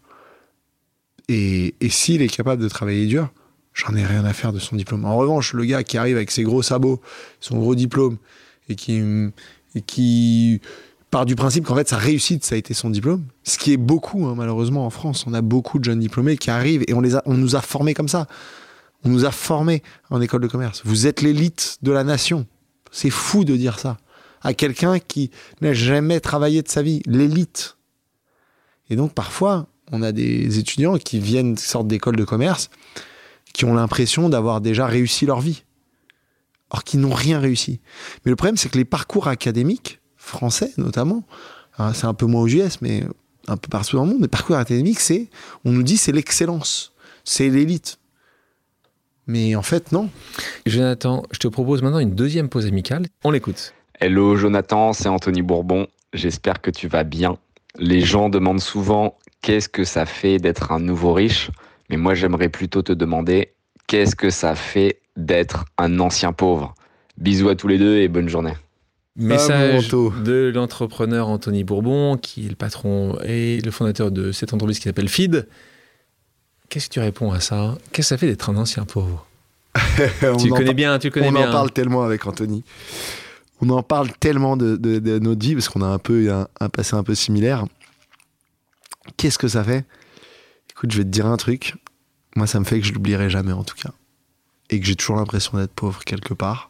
Et, s'il est capable de travailler dur, j'en ai rien à faire de son diplôme. En revanche, le gars qui arrive avec ses gros sabots, son gros diplôme, et qui, et qui part du principe qu'en fait sa réussite, ça a été son diplôme, ce qui est beaucoup, hein, malheureusement, en France. On a beaucoup de jeunes diplômés qui arrivent et on, les a, on nous a formés comme ça. On nous a formés en école de commerce. Vous êtes l'élite de la nation. C'est fou de dire ça à quelqu'un qui n'a jamais travaillé de sa vie, l'élite. Et donc parfois, on a des étudiants qui viennent, qui sortent d'école de commerce, qui ont l'impression d'avoir déjà réussi leur vie, or qu'ils n'ont rien réussi. Mais le problème, c'est que les parcours académiques, français notamment, hein, c'est un peu moins aux US, mais un peu partout dans le monde, les parcours académiques, c'est, on nous dit, c'est l'excellence, c'est l'élite. Mais en fait, non. Jonathan, je te propose maintenant une deuxième pause amicale. On l'écoute. Hello Jonathan, c'est Anthony Bourbon. J'espère que tu vas bien. Les gens demandent souvent qu'est-ce que ça fait d'être un nouveau riche, mais moi j'aimerais plutôt te demander qu'est-ce que ça fait d'être un ancien pauvre? Bisous à tous les deux et bonne journée. Message de l'entrepreneur Anthony Bourbon, qui est le patron et le fondateur de cette entreprise qui s'appelle Feed. Qu'est-ce que tu réponds à ça? Qu'est-ce que ça fait d'être un ancien pauvre? [LAUGHS] On Tu connais bien, tu le connais on bien. en parle tellement avec Anthony. On en parle tellement de, de, de notre vie parce qu'on a un peu un, un passé un peu similaire. Qu'est-ce que ça fait? Écoute, je vais te dire un truc. Moi, ça me fait que je l'oublierai jamais en tout cas, et que j'ai toujours l'impression d'être pauvre quelque part.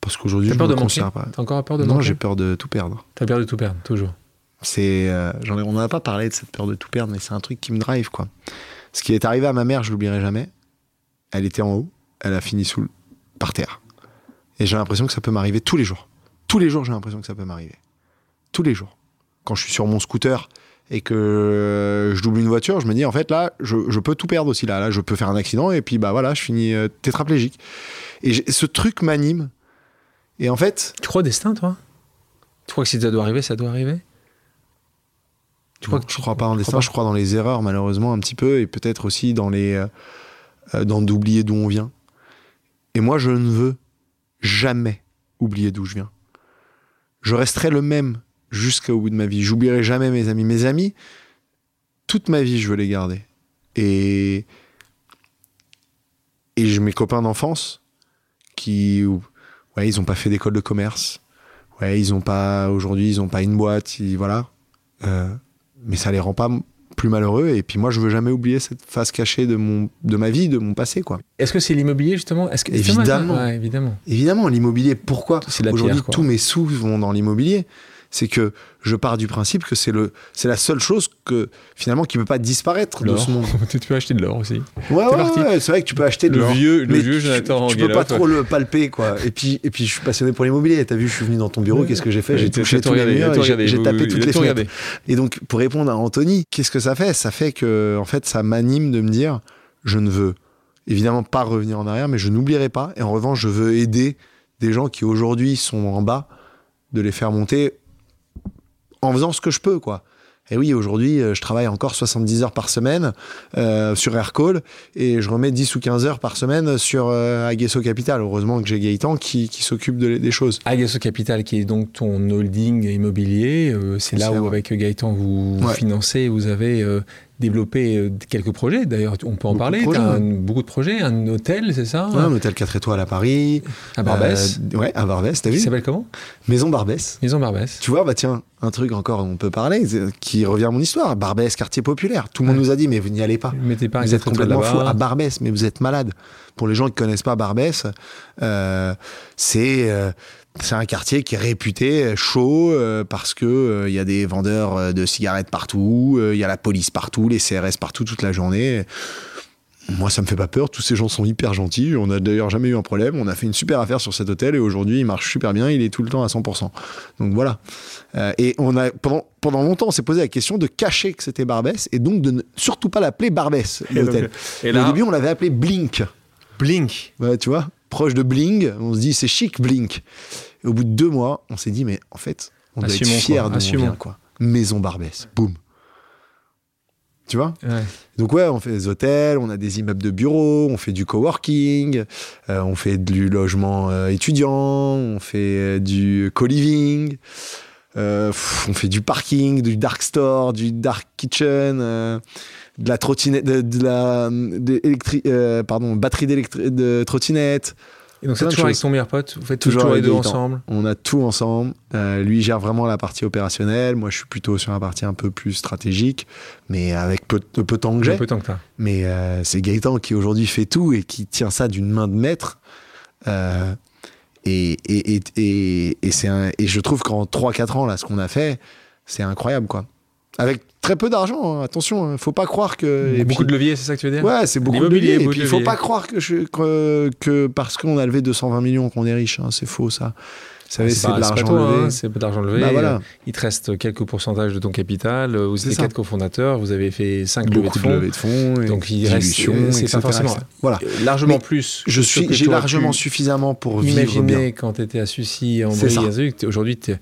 Parce qu'aujourd'hui, je peur me de manquer? pas. T'as encore peur de Non, manquer? j'ai peur de tout perdre. T'as peur de tout perdre, toujours. C'est, euh, j'en ai- on n'en a pas parlé de cette peur de tout perdre, mais c'est un truc qui me drive, quoi. Ce qui est arrivé à ma mère, je l'oublierai jamais. Elle était en haut, elle a fini sous, par terre. Et j'ai l'impression que ça peut m'arriver tous les jours. Tous les jours, j'ai l'impression que ça peut m'arriver. Tous les jours. Quand je suis sur mon scooter et que euh, je double une voiture, je me dis, en fait, là, je, je peux tout perdre aussi. Là, là, je peux faire un accident et puis, bah voilà, je finis euh, tétraplégique. Et ce truc m'anime. Et en fait, Tu crois au destin, toi? Tu crois que si ça doit arriver, ça doit arriver? Tu crois que je tu- crois pas en destin, je crois dans les erreurs malheureusement un petit peu et peut-être aussi dans les euh, dans d'oublier d'où on vient. Et moi je ne veux jamais oublier d'où je viens. Je resterai le même jusqu'au bout de ma vie. J'oublierai jamais mes amis. Mes amis, toute ma vie je veux les garder. Et et mes copains d'enfance qui ouais ils ont pas fait d'école de commerce. Ouais ils ont pas aujourd'hui ils ont pas une boîte. ils- voilà. Euh, mais ça les rend pas plus malheureux et puis moi je veux jamais oublier cette face cachée de mon de ma vie de mon passé quoi Est-ce que c'est l'immobilier justement? Est-ce que Évidemment. Ouais, évidemment. évidemment l'immobilier pourquoi aujourd'hui tous mes sous vont dans l'immobilier? C'est que je pars du principe que c'est le c'est la seule chose que finalement qui peut pas disparaître de ce monde. [LAUGHS] Tu peux acheter de l'or aussi. ouais, ouais, c'est vrai que tu peux acheter de Le l'or. vieux, le vieux tu- Jonathan tu, peux Anguilla, pas toi. trop le palper quoi. Et puis et puis je suis passionné pour l'immobilier. T'as vu je suis venu dans ton bureau. Qu'est-ce que j'ai fait? J'ai touché tous les murs j'ai- tapé toutes les fenêtres. Et donc, pour répondre à Anthony, qu'est-ce que ça fait? Ça fait que, en fait, ça m'anime de me dire, je ne veux évidemment pas revenir en arrière, mais je n'oublierai pas. Et en revanche, je veux aider des gens qui aujourd'hui sont en bas, de les faire monter en faisant ce que je peux, quoi. Et oui, aujourd'hui, euh, je travaille encore 70 heures par semaine euh, sur Aircall et je remets 10 ou 15 heures par semaine sur euh, Aguesso Capital. Heureusement que j'ai Gaëtan qui, qui s'occupe de- des choses. Agasso Capital, qui est donc ton holding immobilier, euh, c'est là où, vrai. avec Gaëtan, vous Ouais. financez, vous avez euh, développé euh, quelques projets. D'ailleurs, on peut en Beaucoup parler. un- beaucoup de projets, un hôtel, c'est ça Ouais, un hôtel 4 étoiles à Paris. À Barbès. Euh, ouais, à Barbès, t'as vu? S'appelle comment? Maison Barbès. Maison Barbès. Tu vois, bah tiens, un truc encore on peut parler, qui revient à mon histoire. Barbès, quartier populaire. Tout le monde nous a dit, mais vous n'y allez pas. Mettez pas Vous êtes complètement fou. À Barbès, mais vous êtes malade. Pour les gens qui connaissent pas Barbès, euh, c'est euh, c'est un quartier qui est réputé euh, chaud euh, parce que euh, il y a des vendeurs de cigarettes partout, il y a la police partout, les CRS partout toute la journée. Moi, ça me fait pas peur. Tous ces gens sont hyper gentils. On a d'ailleurs jamais eu un problème. On a fait une super affaire sur cet hôtel et aujourd'hui, il marche super bien. Il est tout le temps à 100%. Donc voilà. Euh, et on a pendant pendant longtemps, on s'est posé la question de cacher que c'était Barbès et donc de ne surtout pas l'appeler Barbès l'hôtel. Et Et là, Au début, on l'avait appelé Blink. Blink. Ouais, tu vois, proche de Bling. On se dit c'est chic Blink. Et au bout de deux mois, on s'est dit mais en fait, on doit Assumons, être fiers quoi. d'où on vient quoi. Maison Barbès. Boum. Tu vois Ouais. donc ouais, on fait des hôtels, on a des immeubles de bureaux, on fait du coworking, euh, on fait du logement euh, étudiant, on fait euh, du co-living, on fait du parking, du dark store, du dark kitchen, de la trottinette, de, de la de électri- euh, pardon, batterie de trottinette. Et donc, c'est de toujours avec ton meilleur pote Vous faites Toujours toujours, les deux ensemble? On a tout ensemble. Euh, lui gère vraiment la partie opérationnelle. Moi, je suis plutôt sur la partie un peu plus stratégique, mais avec peu, peu de temps que j'ai. Peu que. Mais euh, c'est Gaëtan qui aujourd'hui fait tout et qui tient ça d'une main de maître. Euh, et, et, et, et, et un- et je trouve qu'en 3-4 ans, là, ce qu'on a fait, c'est incroyable, quoi. Avec très peu d'argent, hein, attention, hein, faut pas croire que. et Beaucoup puis- de leviers, c'est ça que tu veux dire? Ouais, c'est beaucoup de leviers. Et puis, il faut pas croire que, je, que, que parce qu'on a levé 220 millions qu'on est riche. hein, c'est faux, ça. C'est de l'argent levé. c'est pas de l'argent levé. Bah voilà. Euh, Il te reste quelques pourcentages de ton capital. euh, Vous êtes quatre cofondateurs. Vous avez fait cinq levées de fonds. levées de fonds. et Donc, il reste- dilutions, c'est pas forcément-. Voilà. Euh, Largement Mais plus. Je suis, j'ai largement suffisamment pour vivre bien. Imaginez quand tu étais à Sucy, en aujourd'hui, t'es-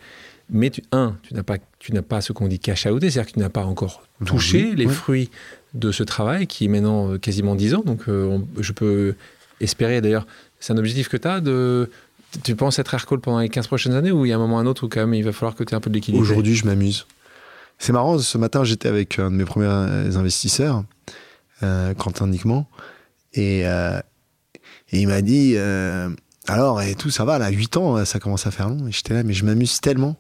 mais tu, un, tu n'as pas, tu n'as pas ce qu'on dit cash outé, c'est-à-dire que tu n'as pas encore touché oui, les fruits de ce travail qui est maintenant euh, quasiment 10 ans. Donc, euh, on- je peux espérer, d'ailleurs, c'est un objectif que tu as de. Tu penses être aircall pendant les 15 prochaines années ou il y a un moment ou un autre où quand même il va falloir que tu aies un peu de l'équilibre? Aujourd'hui, je m'amuse. C'est marrant, ce matin, j'étais avec un de mes premiers euh, investisseurs, euh, Quentin Niquement, et, euh, et il m'a dit Alors, et tout, ça va, là, 8 ans, ça commence à faire long. Et j'étais là, mais je m'amuse tellement.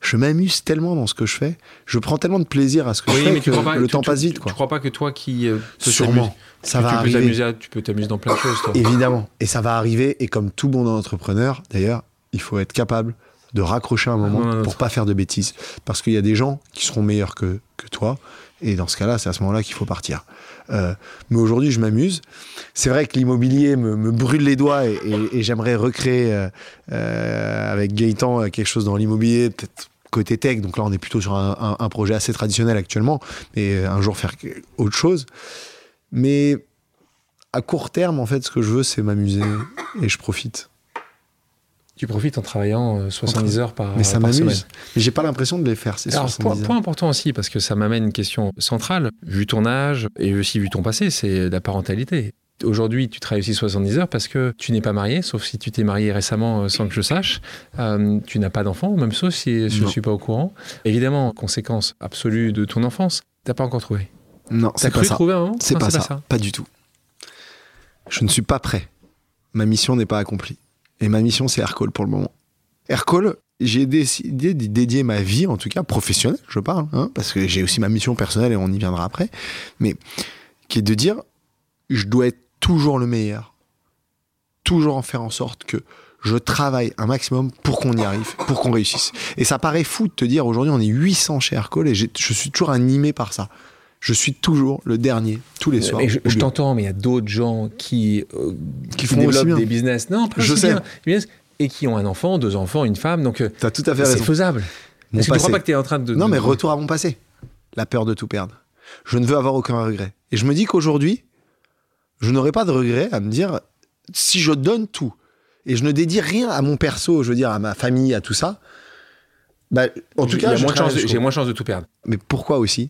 Je m'amuse tellement dans ce que je fais. Je prends tellement de plaisir à ce que je fais que le tu- temps tu- passe vite. Tu Quoi. crois pas que toi qui. euh, peux Sûrement. Ça tu- va tu peux arriver. à- Tu peux t'amuser dans plein de choses, toi. Évidemment. Et ça va arriver. Et comme tout bon entrepreneur, d'ailleurs, il faut être capable de raccrocher un moment pour pas faire de bêtises. Parce qu'il y a des gens qui seront meilleurs que, que toi. Et dans ce cas-là, c'est à ce moment-là qu'il faut partir. Euh, mais aujourd'hui, je m'amuse. C'est vrai que l'immobilier me, me brûle les doigts et, et- et j'aimerais recréer euh, euh, avec Gaëtan quelque chose dans l'immobilier, peut-être côté tech. Donc là, on est plutôt sur un, un- un projet assez traditionnel actuellement. Mais un jour faire autre chose. Mais à court terme, en fait, ce que je veux, c'est m'amuser et je profite. Tu profites en travaillant euh, 70 heures par, Mais ça par semaine. m'amuse. Mais j'ai pas l'impression de les faire, ces Alors, 70 point, point important aussi, parce que ça m'amène une question centrale, vu ton âge et aussi vu ton passé, c'est la parentalité. Aujourd'hui, tu travailles aussi 70 heures parce que tu n'es pas marié, sauf si tu t'es marié récemment euh, sans que je sache. Euh, tu n'as pas d'enfant, même sauf si je ne suis pas au courant. Évidemment, conséquence absolue de ton enfance, t'as pas encore trouvé. Non, c'est pas ça. trouver un moment? C'est Non, pas, ça. Pas du tout. Je ne suis pas prêt. Ma mission n'est pas accomplie. Et ma mission, c'est Aircall pour le moment. Aircall, j'ai décidé d'y dédier ma vie, en tout cas professionnelle, je parle, hein, parce que j'ai aussi ma mission personnelle et on y viendra après, mais qui est de dire, je dois être toujours le meilleur. Toujours en faire en sorte que je travaille un maximum pour qu'on y arrive, pour qu'on réussisse. Et ça paraît fou de te dire, aujourd'hui, on est 800 chez Aircall et je suis toujours animé par ça. Je suis toujours le dernier, tous les soirs. Mais je, t'entends, mais il y a d'autres gens qui, euh, Qui font développent des business. Non, pas Je sais. bien, et qui ont un enfant, deux enfants, une femme. Donc, euh, T'as tout à fait c'est faisable. Mon Est-ce que tu crois pas que tu es en train de. Non, de- mais retour à mon passé. La peur de tout perdre. Je ne veux avoir aucun regret. Et je me dis qu'aujourd'hui, je n'aurai pas de regret à me dire si je donne tout et je ne dédie rien à mon perso, je veux dire à ma famille, à tout ça. Bah, en tout cas, moins j'ai moins de chances de tout perdre. Mais pourquoi aussi?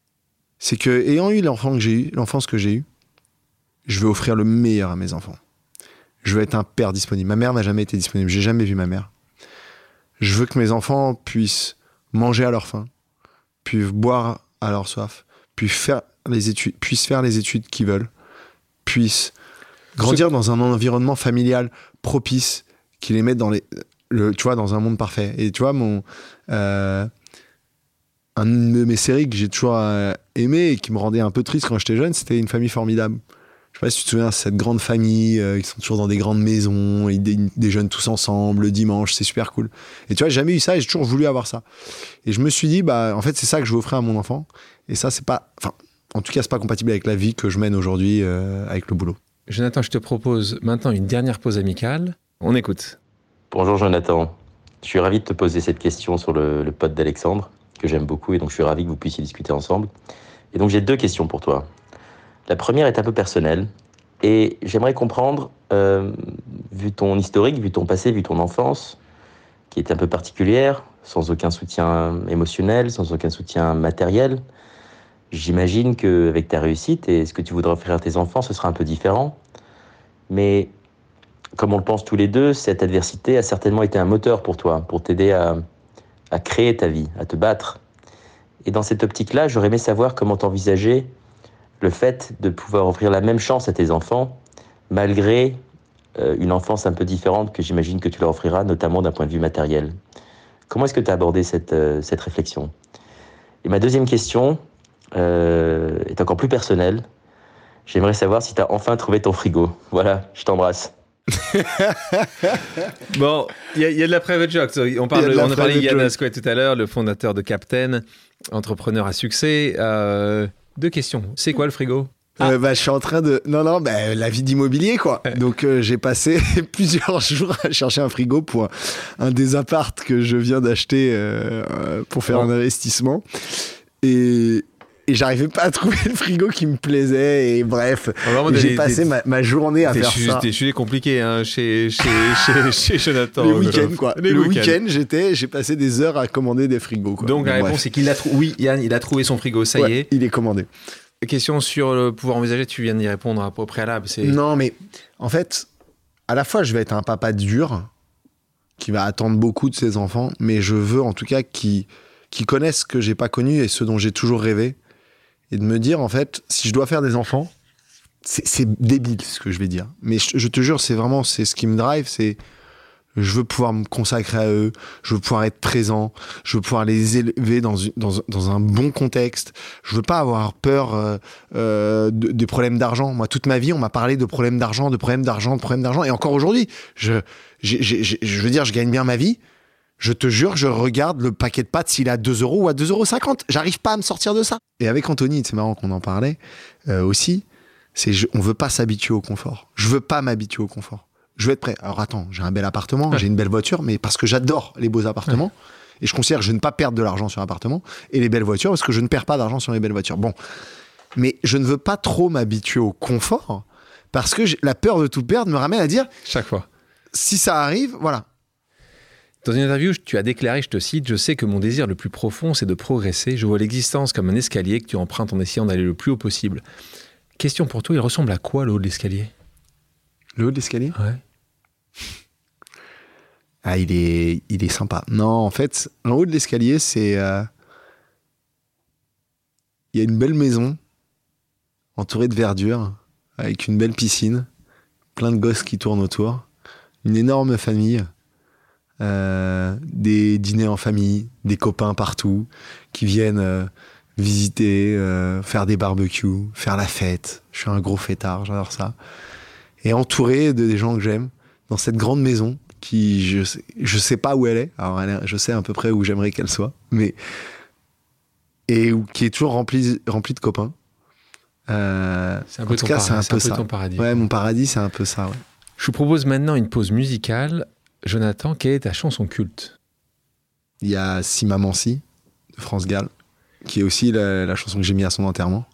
C'est que ayant eu l'enfant que j'ai eu, l'enfance que j'ai eue, je veux offrir le meilleur à mes enfants. Je veux être un père disponible. Ma mère n'a jamais été disponible. J'ai jamais vu ma mère. Je veux que mes enfants puissent manger à leur faim, puissent boire à leur soif, puissent faire les études, puissent faire les études qu'ils veulent, puissent grandir dans un environnement familial propice, qui les mette dans le, tu vois, dans un monde parfait. Et tu vois, mon, euh, un de mes séries que j'ai toujours euh, aimé et qui me rendait un peu triste quand j'étais jeune, c'était Une famille formidable. Je sais pas si tu te souviens, cette grande famille euh, qui sont toujours dans des grandes maisons, ils dé- déjeunent tous ensemble le dimanche, c'est super cool. Et tu vois, j'ai jamais eu ça et j'ai toujours voulu avoir ça. Et je me suis dit, bah, en fait, c'est ça que je veux offrir à mon enfant. Et ça, c'est pas, enfin, en tout cas, c'est pas compatible avec la vie que je mène aujourd'hui euh, avec le boulot. Jonathan, je te propose maintenant une dernière pause amicale. On écoute. Bonjour Jonathan, je suis ravi de te poser cette question sur le, le pote d'Alexandre, que j'aime beaucoup, et donc je suis ravi que vous puissiez discuter ensemble. Et donc j'ai deux questions pour toi. La première est un peu personnelle, et j'aimerais comprendre, euh, vu ton historique, vu ton passé, vu ton enfance, qui est un peu particulière, sans aucun soutien émotionnel, sans aucun soutien matériel, j'imagine qu'avec ta réussite et ce que tu voudras offrir à tes enfants, ce sera un peu différent. Mais comme on le pense tous les deux, cette adversité a certainement été un moteur pour toi, pour t'aider à, à créer ta vie, à te battre. Et dans cette optique-là, j'aurais aimé savoir comment t'envisageais le fait de pouvoir offrir la même chance à tes enfants, malgré euh, une enfance un peu différente que j'imagine que tu leur offriras, notamment d'un point de vue matériel. Comment est-ce que tu as abordé cette, euh, cette réflexion? Et ma deuxième question euh, est encore plus personnelle. J'aimerais savoir si tu as enfin trouvé ton frigo. Voilà, je t'embrasse. [LAUGHS] Bon, il y, a- y a de la private joke. On, a parle, de la on a parlé de Yann. Asquet tout à l'heure, le fondateur de Captain, entrepreneur à succès. Euh, deux questions. C'est quoi le frigo? Euh, bah, je suis en train de. Non, non, bah, la vie d'immobilier, quoi. Donc, euh, j'ai passé [LAUGHS] plusieurs jours à chercher un frigo pour un, un des appartes que je viens d'acheter euh, euh, pour faire un investissement. Et. Et j'arrivais pas à trouver le frigo qui me plaisait. Et bref, j'ai passé des- ma, ma journée à faire ça. des sujets compliqués hein, chez, chez, [LAUGHS] chez, chez Jonathan. Les week-ends, quoi. Les le week-end, j'étais, j'ai passé des heures à commander des frigos, quoi. Donc la Bref. réponse est qu'il a trouvé. Oui, Yann, il a trouvé son frigo, ça y est. Il est commandé. Question sur le pouvoir envisager, tu viens d'y répondre à- au préalable. C'est Non, mais en fait, à la fois, je vais être un papa dur qui va attendre beaucoup de ses enfants, mais je veux en tout cas qu'ils qu'ils connaissent ce que j'ai pas connu et ce dont j'ai toujours rêvé. Et de me dire, en fait, si je dois faire des enfants, c'est débile ce que je vais dire. Mais je, je te jure, c'est vraiment c'est ce qui me drive, c'est je veux pouvoir me consacrer à eux, je veux pouvoir être présent, je veux pouvoir les élever dans, dans, dans un bon contexte. Je veux pas avoir peur euh, euh, de- des problèmes d'argent. Moi, toute ma vie, on m'a parlé de problèmes d'argent, de problèmes d'argent, de problèmes d'argent. Et encore aujourd'hui, je, je veux dire, je gagne bien ma vie. Je te jure, je regarde le paquet de pâtes s'il est à 2 euros ou à 2,50 euros. J'arrive pas à me sortir de ça. Et avec Anthony, c'est marrant qu'on en parlait euh, aussi, c'est je- on veut pas s'habituer au confort. Je veux pas m'habituer au confort. Je veux être prêt. Alors attends, j'ai un bel appartement, j'ai une belle voiture, mais parce que j'adore les beaux appartements. Et je considère que je ne pas perdre de l'argent sur l'appartement et les belles voitures parce que je ne perds pas d'argent sur les belles voitures. Bon. Mais je ne veux pas trop m'habituer au confort parce que j'ai- la peur de tout perdre me ramène à dire chaque fois. si ça arrive, voilà. Dans une interview, tu as déclaré, je te cite, Je sais que mon désir le plus profond, c'est de progresser. Je vois l'existence comme un escalier que tu empruntes en essayant d'aller le plus haut possible. Question pour toi, il ressemble à quoi le haut de l'escalier? Le haut de l'escalier? Ouais. Ah, il est, il est sympa. Non, en fait, en haut de l'escalier, c'est. euh, Il y a une belle maison entourée de verdure, avec une belle piscine, plein de gosses qui tournent autour, une énorme famille, euh, des dîners en famille, des copains partout qui viennent euh, visiter, euh, faire des barbecues, faire la fête. Je suis un gros fêtard, j'adore ça. Et entouré de des gens que j'aime, dans cette grande maison qui, je sais, je sais pas où elle est. Alors, elle je sais à peu près où j'aimerais qu'elle soit, mais et qui est toujours remplie, remplie de copains. Euh, C'est un en peu tout cas, c'est un peu un peu ça. ton paradis. Ouais, mon paradis, c'est un peu ça. Ouais. Je vous propose maintenant une pause musicale. Jonathan, quelle est ta chanson culte? Il y a Si Maman Si de France Gall, qui est aussi la, la chanson que j'ai mis à son enterrement.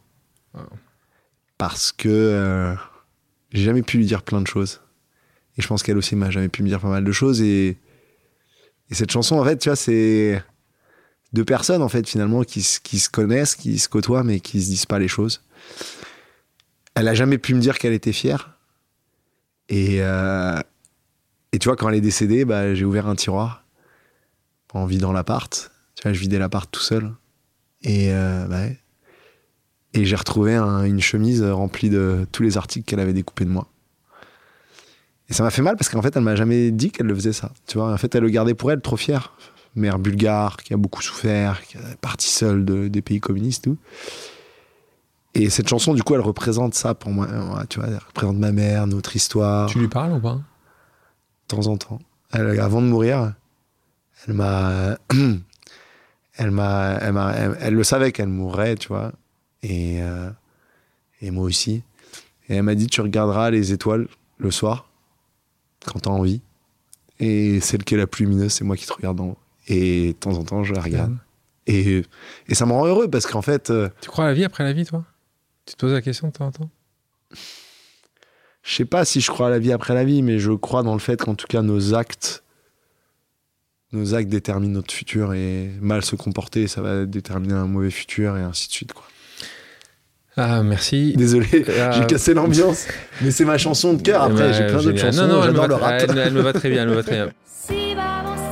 Parce que euh, j'ai jamais pu lui dire plein de choses. Et je pense qu'elle aussi m'a jamais pu me dire pas mal de choses. Et, et cette chanson, en fait, tu vois, c'est deux personnes, en fait, finalement, qui, se- qui se connaissent, qui se côtoient, mais qui se disent pas les choses. Elle a jamais pu me dire qu'elle était fière. Et, euh, et tu vois, quand elle est décédée, bah, j'ai ouvert un tiroir en vidant l'appart. Tu vois, je vidais l'appart tout seul. Et, euh, bah et j'ai retrouvé un- une chemise remplie de tous les articles qu'elle avait découpés de moi. Et ça m'a fait mal parce qu'en fait, elle m'a jamais dit qu'elle le faisait ça. Tu vois, en fait, elle le gardait pour elle, trop fière. Mère bulgare, qui a beaucoup souffert, qui est partie seule de- des pays communistes, tout. Et cette chanson, du coup, elle représente ça pour moi. Tu vois, elle représente ma mère, notre histoire Tu lui parles ou pas? De temps en temps. Elle, avant de mourir, elle m'a, [CLEARS THROAT] elle m'a, elle, m'a- elle- elle le savait qu'elle mourrait, tu vois, et euh, et moi aussi. Et elle m'a dit, tu regarderas les étoiles le soir quand t'as envie, et celle qui est la plus lumineuse, c'est moi qui te regarde en haut. Et de temps en temps, je la regarde. Et, et ça me rend heureux parce qu'en fait, euh, Tu crois à la vie après la vie, toi? Tu te poses la question de temps en temps? Je sais pas si je crois à la vie après la vie, mais je crois dans le fait qu'en tout cas nos actes, nos actes déterminent notre futur et mal se comporter, ça va déterminer un mauvais futur et ainsi de suite. Quoi. Ah, merci. Désolé, Euh, [LAUGHS] j'ai cassé l'ambiance, mais c'est ma chanson de cœur. Après, Ouais, j'ai plein d'autres chansons. Non, non, elle me, le rap. elle- elle me va très bien, elle me va très bien.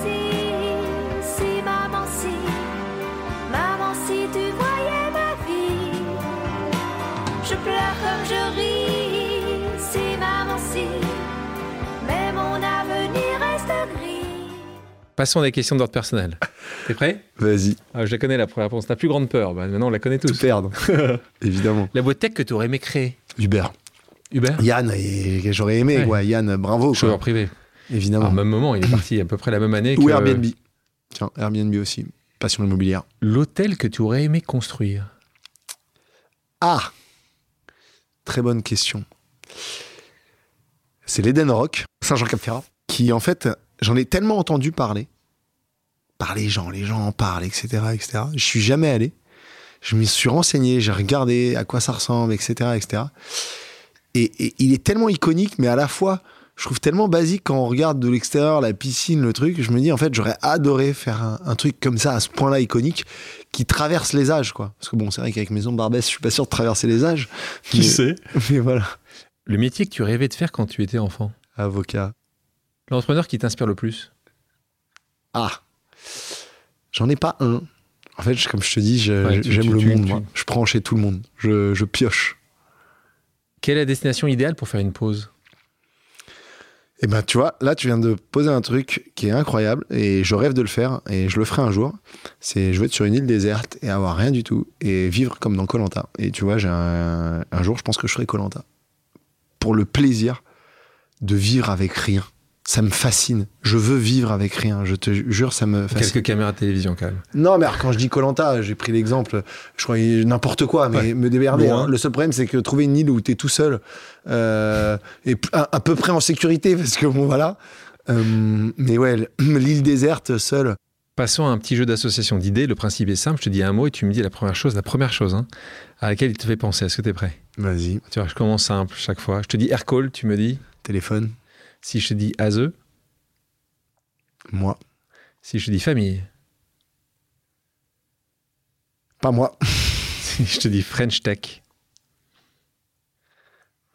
Passons à des questions d'ordre personnel. [LAUGHS] T'es prêt? Vas-y, ah, Je la connais la première réponse. Ta plus grande peur bah, Maintenant, on la connaît tout tous. perdre. [LAUGHS] Évidemment. La boîte tech que tu aurais aimé créer? Hubert. Hubert Yann, et j'aurais aimé, Ouais. quoi. Yann, bravo. Chauffeur privé. Évidemment. Au même moment, il est parti à peu près la même année Ou que Airbnb. Tiens, Airbnb aussi. Passion immobilière. l'hôtel que tu aurais aimé construire? Ah Très bonne question. C'est l'Eden Rock, Saint-Jean-Cap-Ferrat, qui en fait, j'en ai tellement entendu parler, par les gens, les gens en parlent, etc., etc. Je suis jamais allé. Je me suis renseigné, j'ai regardé à quoi ça ressemble, etc., etc. Et, et il est tellement iconique, mais à la fois, je trouve tellement basique quand on regarde de l'extérieur la piscine, le truc. Je me dis, en fait, j'aurais adoré faire un, un truc comme ça, à ce point-là iconique, qui traverse les âges, quoi. Parce que bon, c'est vrai qu'avec Maison Barbès, je suis pas sûr de traverser les âges. mais- sait? [LAUGHS] Mais voilà. Le métier que tu rêvais de faire quand tu étais enfant? Avocat. L'entrepreneur qui t'inspire le plus. Ah J'en ai pas un. En fait, comme je te dis, Ouais, j'aime le tu- monde, tu- moi. Je prends chez tout le monde. Je, je pioche. Quelle est la destination idéale pour faire une pause? Et ben, tu vois, là, tu viens de poser un truc qui est incroyable et je rêve de le faire et je le ferai un jour. C'est je veux être sur une île déserte et avoir rien du tout et vivre comme dans Colanta. Et tu vois, j'ai un, un jour, je pense que je ferai Colanta pour le plaisir de vivre avec rien. Ça me fascine. Je veux vivre avec rien. Je te jure, ça me fascine. Quelques caméras de télévision quand même. Non, mais alors, quand je dis Colanta, j'ai pris l'exemple, je croyais n'importe quoi, mais Ouais. me démerder. Hein. Le seul problème, c'est que trouver une île où t'es tout seul euh, et à, à peu près en sécurité, [LAUGHS] parce que bon, voilà. Euh, mais ouais, l'île déserte, seule. Passons à un petit jeu d'association d'idées. Le principe est simple. Je te dis un mot et tu me dis la première chose, la première chose hein, à laquelle il te fait penser. Est-ce que tu es prêt? Vas-y, Tu vois, je commence simple chaque fois. Je te dis Aircall, tu me dis? téléphone, Si je te dis Aze, moi, Si je te dis famille. Pas moi. [LAUGHS] [LAUGHS] Si je te dis French Tech.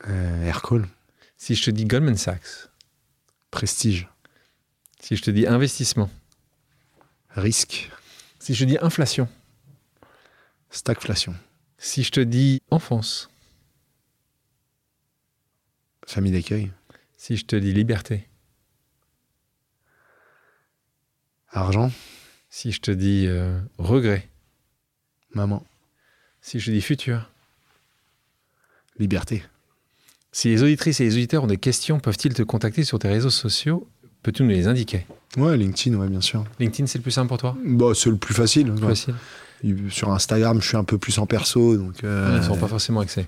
Euh, Aircall. Si je te dis Goldman Sachs. Prestige. Si je te dis investissement. Risque. Si je te dis inflation. Stagflation. Si je te dis enfance. Famille d'accueil. Si je te dis liberté. Argent. Si je te dis euh, regret. Maman. Si je te dis futur. Liberté. Si les auditrices et les auditeurs ont des questions, peuvent-ils te contacter sur tes réseaux sociaux? Peux-tu nous les indiquer? Ouais, LinkedIn, ouais, bien sûr. LinkedIn, c'est le plus simple pour toi? Bah, c'est le plus facile. Plus Ouais. Facile Sur Instagram, je suis un peu plus en perso, donc. euh, Ils ne sont pas forcément accès.